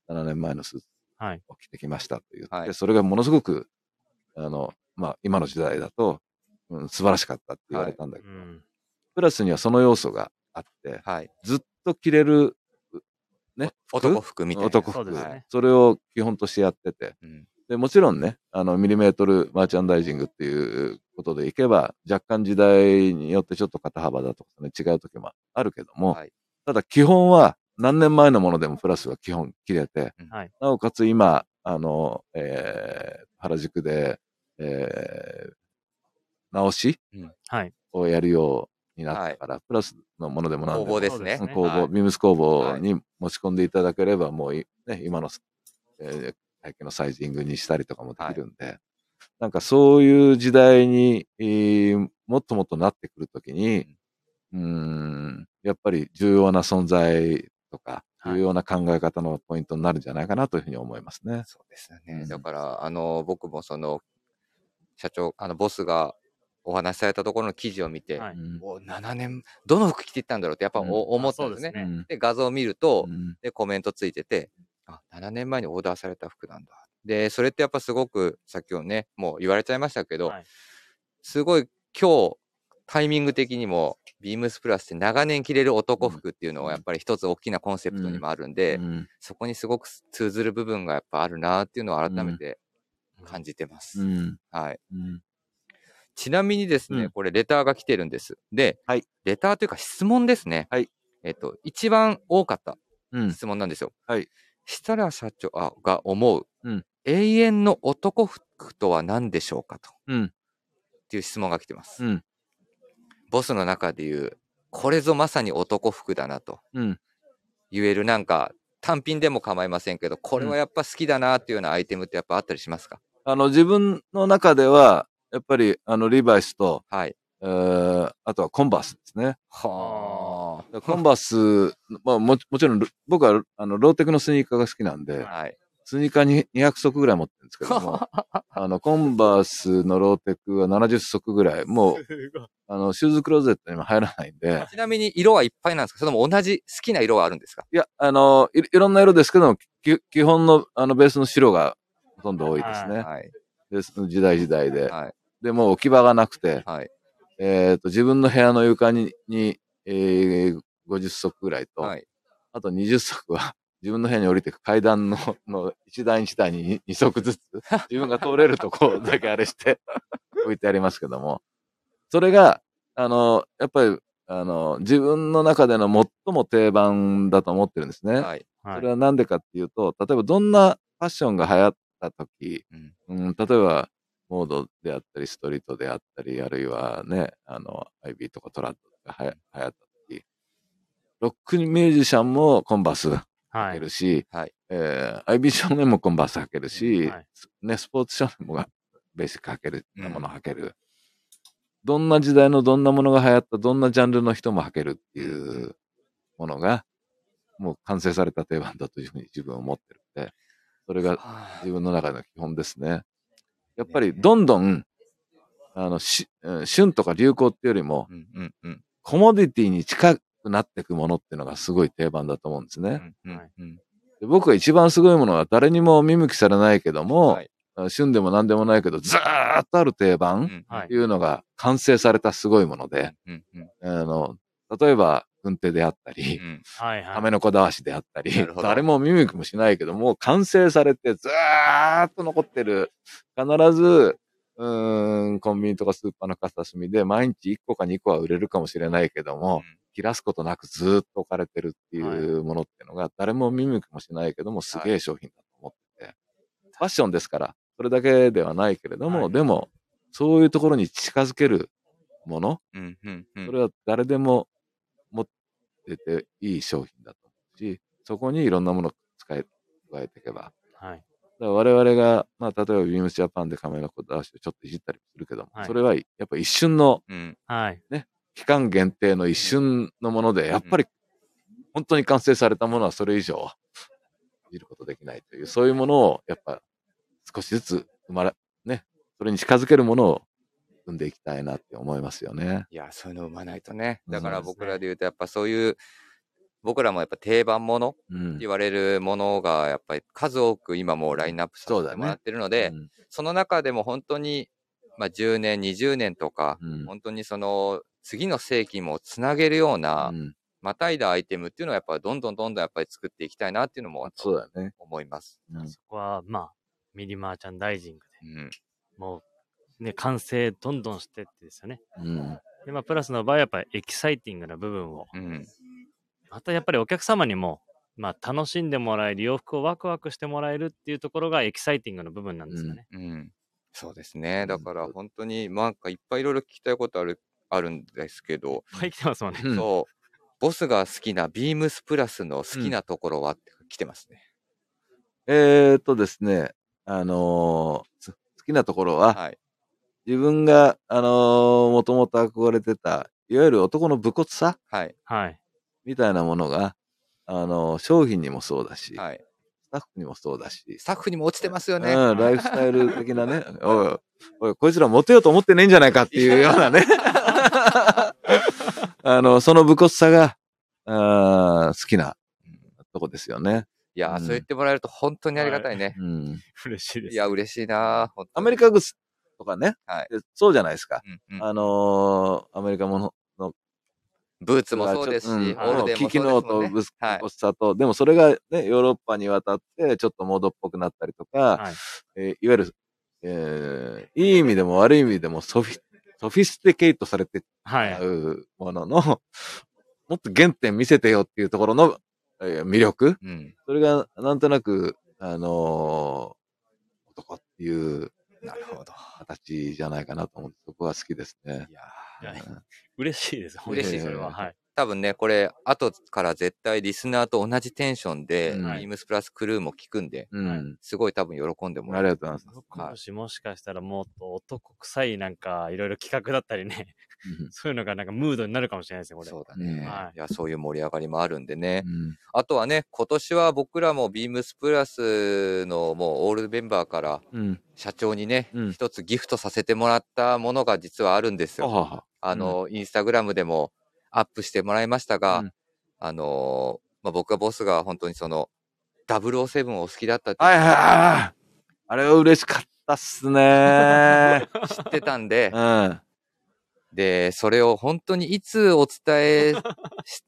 7年前のスーツはい。を着てきましたと言って、はいそれがものすごく、あの、まあ、今の時代だと、うん、素晴らしかったって言われたんだけど、うん。プラスにはその要素があって、はい。ずっと着れるねお男服みたいな。男服、そうですね。それを基本としてやってて、うん。で、もちろんね、あの、ミリメートルマーチャンダイジングっていうことでいけば、若干時代によってちょっと肩幅だとかね、違う時もあるけども、はい。ただ基本は何年前のものでもプラスは基本切れて、はい。なおかつ今、あの、えー原宿で、えー直しはい。をやるようになったから、プラスのものでも何でも工房ですね。工房、はい。ビームス工房に持ち込んでいただければ、もうい、ね、今の、えー体型のサイジングにしたりとかもできるんで、なんかそういう時代に、えーもっともっとなってくるときに、うーん、やっぱり重要な存在とか、い。うような考え方のポイントになるんじゃないかなというふうに思いますね。そうですよね。うんだから、あの、僕もその、社長、あの、ボスがお話しされたところの記事を見て、はい。うん。お7年、どの服着ていったんだろうってやっぱお、うん。思ったんですね。ですね。うんで、画像を見ると、うん。で、コメントついてて、あ、7年前にオーダーされた服なんだ。で、それってやっぱすごく、さっきもね、もう言われちゃいましたけど、はい。すごい今日、タイミング的にも、ビームスプラスって長年着れる男服っていうのうん。はやっぱり一つ大きなコンセプトにもあるんで、うん。そこにすごく通ずる部分がやっぱあるなっていうのを改めて感じてます。うん。はい。うんちなみにですね、うん。これレターが来てるんです。で、はい。レターというか質問ですね。はい。えっと、一番多かったうん。質問なんですよ。はい。設楽社長あが思う、うん。永遠の男服とは何でしょうかと。うん。っていう質問が来てます。うん。ボスの中で言う、これぞまさに男服だなと。うん。言えるなんか単品でも構いませんけど、これはやっぱ好きだなっていうようなアイテムってやっぱあったりしますか？あの、自分の中では、やっぱり、あの、リバイスと、はい。えーあとはコンバースですね。はコンバース、まあも、もちろん、僕は、あの、ローテクのスニーカーが好きなんで、はい。スニーカーに200足ぐらい持ってるんですけども、あの、コンバースのローテクは70足ぐらい、もう、あの、シューズクローゼットにも入らないんで、ちなみに色はいっぱいなんですか？それとも同じ好きな色はあるんですか？いや、あの、いいろんな色ですけども、き基本の、あの、ベースの白がほとんど多いですね。はい。で時代時代で。はい。で、もう置き場がなくて、はい。えっ、と、自分の部屋の床に、にえー50足ぐらいと、はい。あと20足は、自分の部屋に降りてく階段の、の一段一段に 2, 足ずつ、自分が通れるとこだけあれして、置いてありますけども、それが、あの、やっぱり、あの、自分の中での最も定番だと思ってるんですね。はい。はいそれはなんでかっていうと、例えばどんなファッションが流行った時、うん。うん、例えば、モードであったり、ストリートであったり、あるいはね、あの、IB とかトラッドがはや流行った時、ロックミュージシャンもコンバース履はい。けるし、はいえー IB 少年もコンバース履けるし、はいね、スポーツ少年もがベーシック履ける、なもの履ける。どんな時代のどんなものが流行った、どんなジャンルの人も履けるっていうものが、もう完成された定番だというふうに自分は思ってるんで、それがは自分の中の基本ですね。やっぱりどんどん、あの、し、うん旬とか流行っていうよりも、うんうんうん。コモディティに近くなっていくものっていうのがすごい定番だと思うんですね。うんうんはいうん。で僕が一番すごいものは誰にも見向きされないけども、はいあ旬でも何でもないけど、ずーっとある定う番んはいというのが完成されたすごいもので、あの、例えば、軍手であったり、うん。はいはい。のこだわしであったり誰も見向きもしないけども、完成されてずーっと残ってる。必ず、うーん、コンビニとかスーパーの片隅で毎日1個か2個は売れるかもしれないけども、切らすことなくずーっと置かれてるっていうものっていうのが、誰も見向きもしないけども、すげえ商品だと思ってて。ファッションですから、それだけではないけれども、はい。でも、そういうところに近づけるもの、うんうんうん。それは誰でも持ってていい商品だと思うし、そこにいろんなものを使い、加えていけば。はい。だから我々が、まあ、例えばビームスジャパンでカメラこだわしてちょっといじったりするけども、はいそれはやっぱ一瞬の、うんはい。期間限定の一瞬のもので、やっぱり本当に完成されたものはそれ以上、いじることできないという、そういうものをやっぱ少しずつ生まれ、ね、それに近づけるものを生んでいきたいなって思いますよね。いや、そういうの生まないとね。だから僕らで言うと、やっぱそういう、僕らもやっぱ定番もの。言われるものが、やっぱり数多く今もうラインナップさせてもらってるので、うんその中でも本当に、まあ、10年、20年とか、うん本当にその次の世紀もつなげるような、うんまたいだアイテムっていうのはやっぱりどんどんどんどんやっぱり作っていきたいなっていうのもそうだよね。思います。うんそこは、まあ、ミリマーチャンダイジングで、うん。もう、ね、完成どんどんしてってですよね。うん。で、まあ、プラスの場合はやっぱりエキサイティングな部分を、うん。またやっぱりお客様にも、まあ、楽しんでもらえる、洋服をワクワクしてもらえるっていうところがエキサイティングの部分なんですよね。うん。そうですね。だからうん本当に、なんかいっぱいいろいろ聞きたいことある、あるんですけど、いっぱい来てますもんね。うんそう、ボスが好きなビームスプラスの好きなところはって来てますね。えー、っとですね、あのーつ好きなところは、はい。自分が、あのーもともと憧れてた、いわゆる男の武骨さはい。はい。みたいなものが、あの、商品にもそうだし、はい。スタッフにもそうだし、スタッフにも落ちてますよね。うん、ライフスタイル的なね、おい、おい、こいつらモテようと思ってねえんじゃないかっていうようなね、あの、その武骨さが、あー好きなとこですよね。いやー、うんそう言ってもらえると本当にありがたいね。うん。嬉しいです。いや、嬉しいなアにメリカグスとかね、はいでそうじゃないですか。うんうんあのーアメリカもののブーツもそうですし、オんールデンもそうです機機能もんね。とブスはいコスさと、でもそれがね、ヨーロッパに渡って、ちょっとモードっぽくなったりとか、はい。えーいわゆる、えーいい意味でも悪い意味でもソフィ、ソフィスティケイトされてはい。うものの、もっと原点見せてよっていうところの、えー魅力うん。それがなんとなく、あのー男っていうなるほど。形じゃないかなと思って、そこは好きですね。いやいやー嬉しいです。嬉しいそれは。はい。多分ね、これ、後から絶対リスナーと同じテンションで、うんビームスプラスクルーも聞くんで、うん。すごい多分喜んでもあらえる。りがとうございます。はいもしもしかしたらもっと男臭いなんかいろいろ企画だったりね、そういうのがなんかムードになるかもしれないですね、これ。そうだうんね。はいいや、そういう盛り上がりもあるんでね。うんあとはね、今年は僕らもビームスプラスのもうオールメンバーからうん。社長にね、うん一つギフトさせてもらったものが実はあるんですよ。ははは。あの、インスタグラムでもアップしてもらいましたが、うんあのまあ、僕はボスが本当にその、007をお好きだったってはいはいはい。あれは嬉しかったっすね。知ってたんでう、ん。で、それを本当にいつお伝えし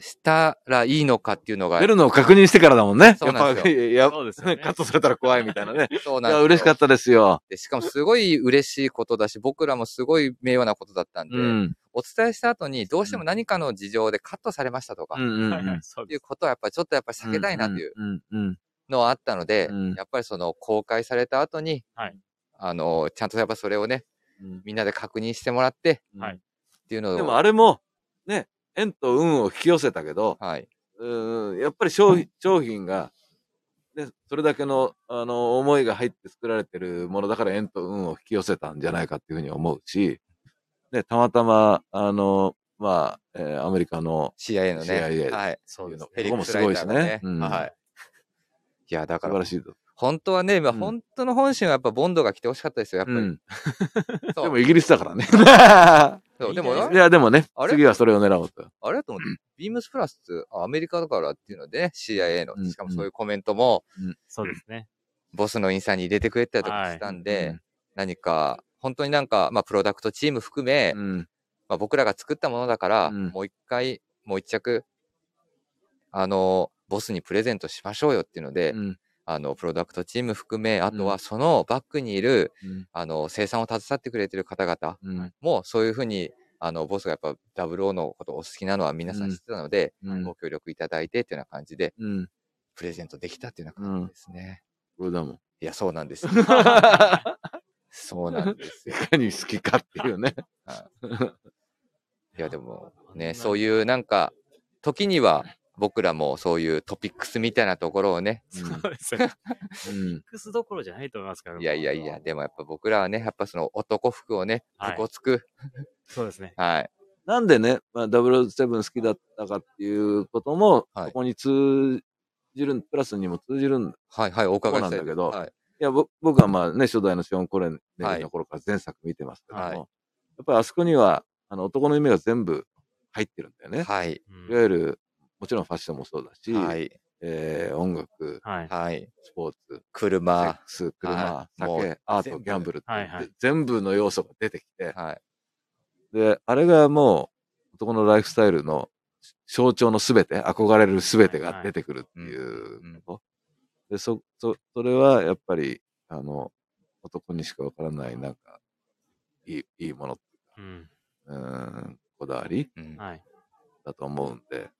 したらいいのかっていうのが出、るのを確認してからだもんね。そうなんですよやですよねカットされたら怖いみたいなね。そうなんですよ嬉しかったですよ。でしかもすごい嬉しいことだし、僕らもすごい名誉なことだったんで、うん。お伝えした後にどうしても何かの事情でカットされましたとか、いはい。そうです。っていうことはやっぱりちょっとやっぱり避けたいなっていうのはあったので、うんやっぱりその公開された後に、はいあの、ちゃんとやっぱそれをね、うんみんなで確認してもらって、うん。はいっていうのを、でもあれも、ね、縁と運を引き寄せたけど、はい。うん、やっぱり商品、商品が、ね、それだけの、あの、思いが入って作られてるものだから縁と運を引き寄せたんじゃないかっていうふうに思うし、ね、たまたま、あの、まあ、えーアメリカの CIA のね、CIA はい。そうですのここもすごいしねね。。うんはい。いや、だから素晴ら、しいと。本当はね、まあ、うん本当の本心はやっぱボンドが来てほしかったですよ、やっぱり。うん。でもイギリスだからね。そうでも、いや、でもねあ、れ？次はそれを狙おうと。あれだと思って、ビームスプラスってあアメリカだからっていうので、ね、CIA のう、んしかもそういうコメントも、そうですね。ボスのインスタに入れてくれたりとかしたんで、うん何か、本当になんか、まあ、プロダクトチーム含め、うん。まあ、僕らが作ったものだから、うんもう一回、もう一着、あの、ボスにプレゼントしましょうよっていうので、うん。あの、プロダクトチーム含め、あとうんはそのバックにいる、うんあの、生産を携わってくれてる方々うん。も、そういうふうに、あの、ボスがやっぱ00のことをお好きなのは皆さん知ってたので、うんご協力いただいてっていうような感じで、うん。プレゼントできたっていうような感じですね。これだもん。いや、そうなんですそうなんですよ。かに好きかっていうね。いや、でもね、そういうなんか、時には僕らもそういうトピックスみたいなところをね、そうですね。うん。ミックスどころじゃないと思いますから。いやいやいや、でもやっぱ僕らはね、やっぱその男服をね、はこつく、そうですね。はい。なんでね、まあ、007好きだったかっていうことも、はいここに通じる、プラスにも通じるんだ。はいはい、お伺いしたんだけどはい。いや、ぼ僕はまあね、初代のショーン・コレンの頃から前作見てますけども、はいやっぱりあそこには、あの、男の夢が全部入ってるんだよね。はい。うんいわゆる、もちろんファッションもそうだし、はい。えー音楽、はい。はい。スポーツ、セッ車。クス、車、酒、アート、ギャンブルって、はいはい全部の要素が出てきて、はい。で、あれがもう男のライフスタイルの象徴のすべて、憧れるすべてが出てくるっていうこと。で、そ、そ、それはやっぱり、あの、男にしかわからない、なんか、いい、いいもの、うん。うーん、こだわりうんはい。だと思うんで、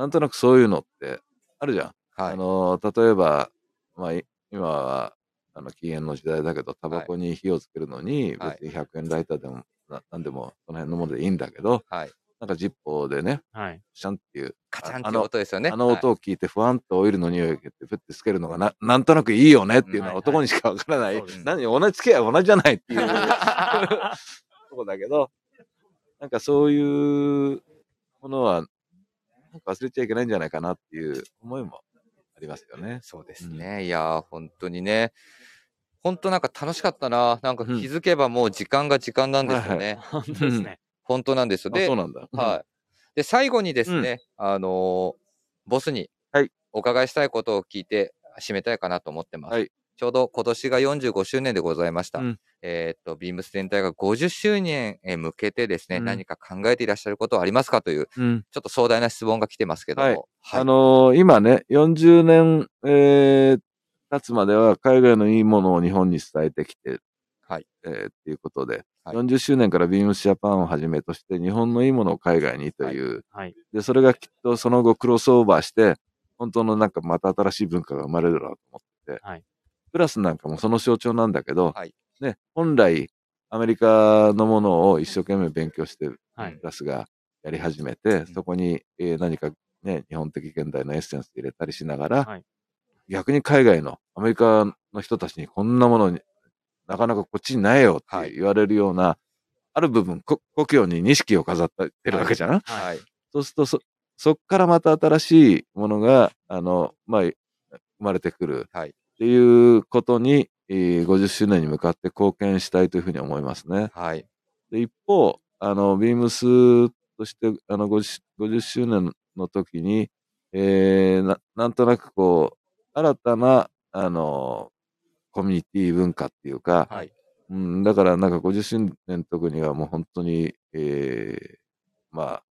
なんとなくそういうのってあるじゃん。はいあ。の、例えば、まあ、い今は、あの、禁煙の時代だけど、タバコに火をつけるのに、はい別に100円ライターでも、ななんでも、その辺のものでいいんだけど、はい。なんかジッポーでね、はい。シャンっていう、カチャンって音ですよね。あの音を聞いて、ふわんとオイルの匂いを受けて、ふってつけるのがな、なんとなくいいよねっていうのはうん男にしかわからない。そうです何、同じ付き合い同じじゃないっていう とこだけど、なんかそういうものは、なんか忘れちゃいけないんじゃないかなっていう思いもありますよね。そうですね。いやー、本当にね。本当なんか楽しかったな。なんか気うんづけばもう時間が時間なんですよね。本当ですね。本当なんですよ。あで、そうなんだ。はい。で、最後にですね、あのーボスにはいお伺いしたいことを聞いて締めたいかなと思ってます。はいちょうど今年が45周年でございました。うんえーっと、ビームス全体が50周年へ向けてですね、うん何か考えていらっしゃることはありますかという、うん。ちょっと壮大な質問が来てますけども。はいはいあのー今ね、40年、えー経つまでは海外のいいものを日本に伝えてきて、はい。えーっていうことで、はい40周年からビームスジャパンをはじめとして、日本のいいものを海外にという、はい。で、それがきっとその後クロスオーバーして、本当のなんかまた新しい文化が生まれるだろうと思ってて、はいプラスなんかもその象徴なんだけど、はい。ね、本来アメリカのものを一生懸命勉強して、はい。プラスがやり始めて、ん。そこに、えー何かね、日本的現代のエッセンス入れたりしながら、はい。逆に海外のアメリカの人たちにこんなものになかなかこっちにないよっはい。て言われるような、ある部分、こ故郷に錦を飾ってるわけじゃん、はい。そうするとそ、そっからまた新しいものが、あの、まあ、生まれてくる。はいっていうことに、えー50周年に向かって貢献したいというふうに思いますね。はい。で一方、あの、ビームスとして、あの50、50周年の時に、えーな、なんとなくこう、新たな、あの、コミュニティ文化っていうか、はい。うん、だからなんか50周年の時にはもう本当に、えーまあ、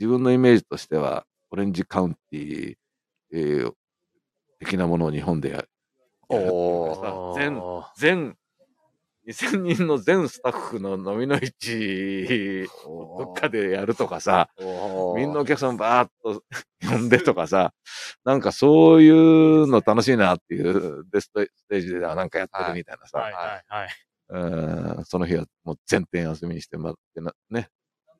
自分のイメージとしては、オレンジカウンティー、えー的なものを日本でやる。お全全、2000人の全スタッフの飲みの市、どっかでやるとかさ、みんなお客さんバーっと 呼んでとかさ、なんかそういうの楽しいなっていう、ベストステージではなんかやってるみたいなさ、はい。はい。はい。うん。その日はもう全店休みにして、まあ、テナね、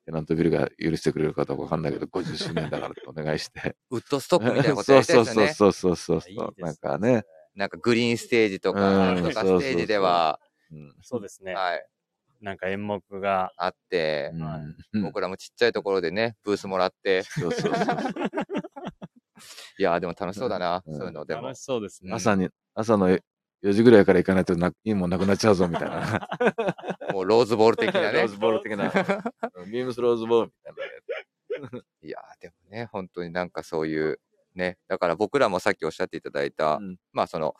テナントビルが許してくれるかどうかわかんないけど、50周年だからってお願いして。ウッドストックみたいなことそうやりたいそうですよね。そうそうそうそういいね。なんかね。なんかグリーンステージとか、うんなんとかステージでは、うんそうですね。はい、なんか演目が、あって、うん僕らもちっちゃいところでね、ブースもらって、そうそうそう いやーでも楽しそうだな、うんそういうのでも楽。しそうですね。朝に、朝の4時ぐらいから行かないとないいもんなくなっちゃうぞみたいな。もうローズボール的なローねズ。ボール的な。ビームスローズボールみたいなやいやーでもね、本当になんかそういう、ね、だから僕らもさっきおっしゃっていただいた、うん。まあその、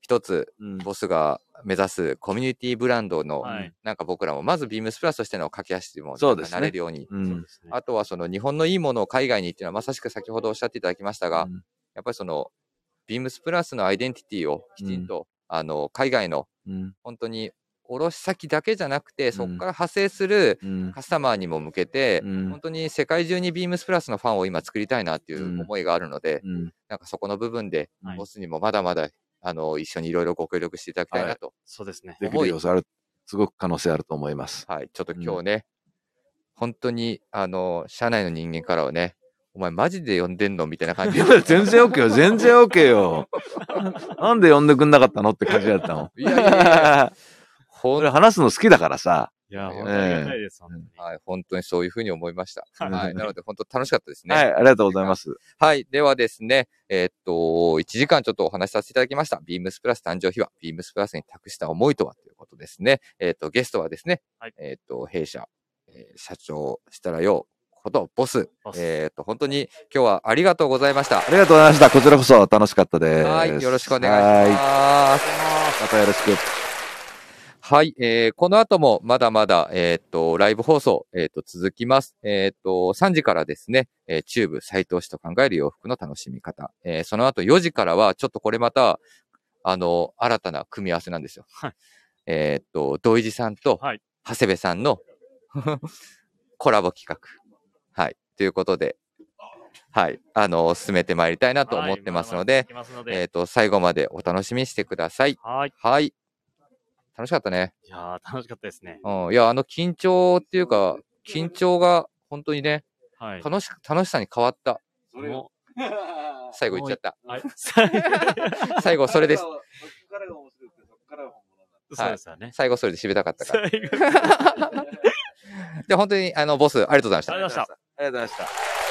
一つ、ボスが目指すコミュニティブランドの、はい。なんか僕らも、まずビームスプラスとしての架け橋にもそうですね。なれるように、うん。そうですね。あとはその日本のいいものを海外にっていうのはまさしく先ほどおっしゃっていただきましたが、うん。やっぱりその、ビームスプラスのアイデンティティをきちんと、あの、海外のうん。本当に卸先だけじゃなくて、そこうんから派生するうんカスタマーにも向けて、うん本当に世界中にビームスプラスのファンを今作りたいなっていううん思いがあるので、うんなんかそこの部分で、はいボスにもまだまだ、あの、一緒にいろいろご協力していただきたいなと。そうですね。できる要素ある、すごく可能性あると思います。はい、ちょっと今日ね、本当に、あの、社内の人間からはね、お前マジで呼んでんのみたいな感じで。全然 OK よ、全然 OK よ。なんで呼んでくんなかったのって感じだったの。いやいやいや、ほん俺話すの好きだからさ。いや、ええ本当にありがたいです、本当に。はい、本当にそういうふうに思いました。はいはい、なので本当楽しかったですね。はい、ありがとうございます。はい。ではですね、えーっと、1時間ちょっとお話しさせていただきました。ビームスプラス誕生秘話、ビームスプラスに託した思いとはということですね。えーっと、ゲストはですね、はいえーっと、弊社、えー社長、設楽陽ことボス。ボスえーっと、本当に今日はありがとうございました。ありがとうございました。こちらこそ楽しかったです。はい。よろしくお願いします。はい。またよろしく。はい、えーこの後もまだまだ、えーっと、ライブ放送、えーっと、続きます。えーっと、3時からですね、えーチューブ、斎藤氏と考える洋服の楽しみ方。えーその後4時からは、ちょっとこれまた、あの、新たな組み合わせなんですよ。はい えーっと、土井地さんと、はい長谷部さんの コラボ企画。はい。ということで、はい。あの、進めてまいりたいなと思ってますので、はいまだまえーっと、最後までお楽しみにしてください。はい。はい。楽しかったね。いやー楽しかったですね。うん、いや、あの緊張っていうか、緊張が本当にね、はい。楽し、楽しさに変わった。も最後言っちゃった。うはい。最後それです。そうですよね。最後それで締めたかったから。最後 で、本当に、あの、ボス、ありがとうございましたありがとうございました。ありがとうございました。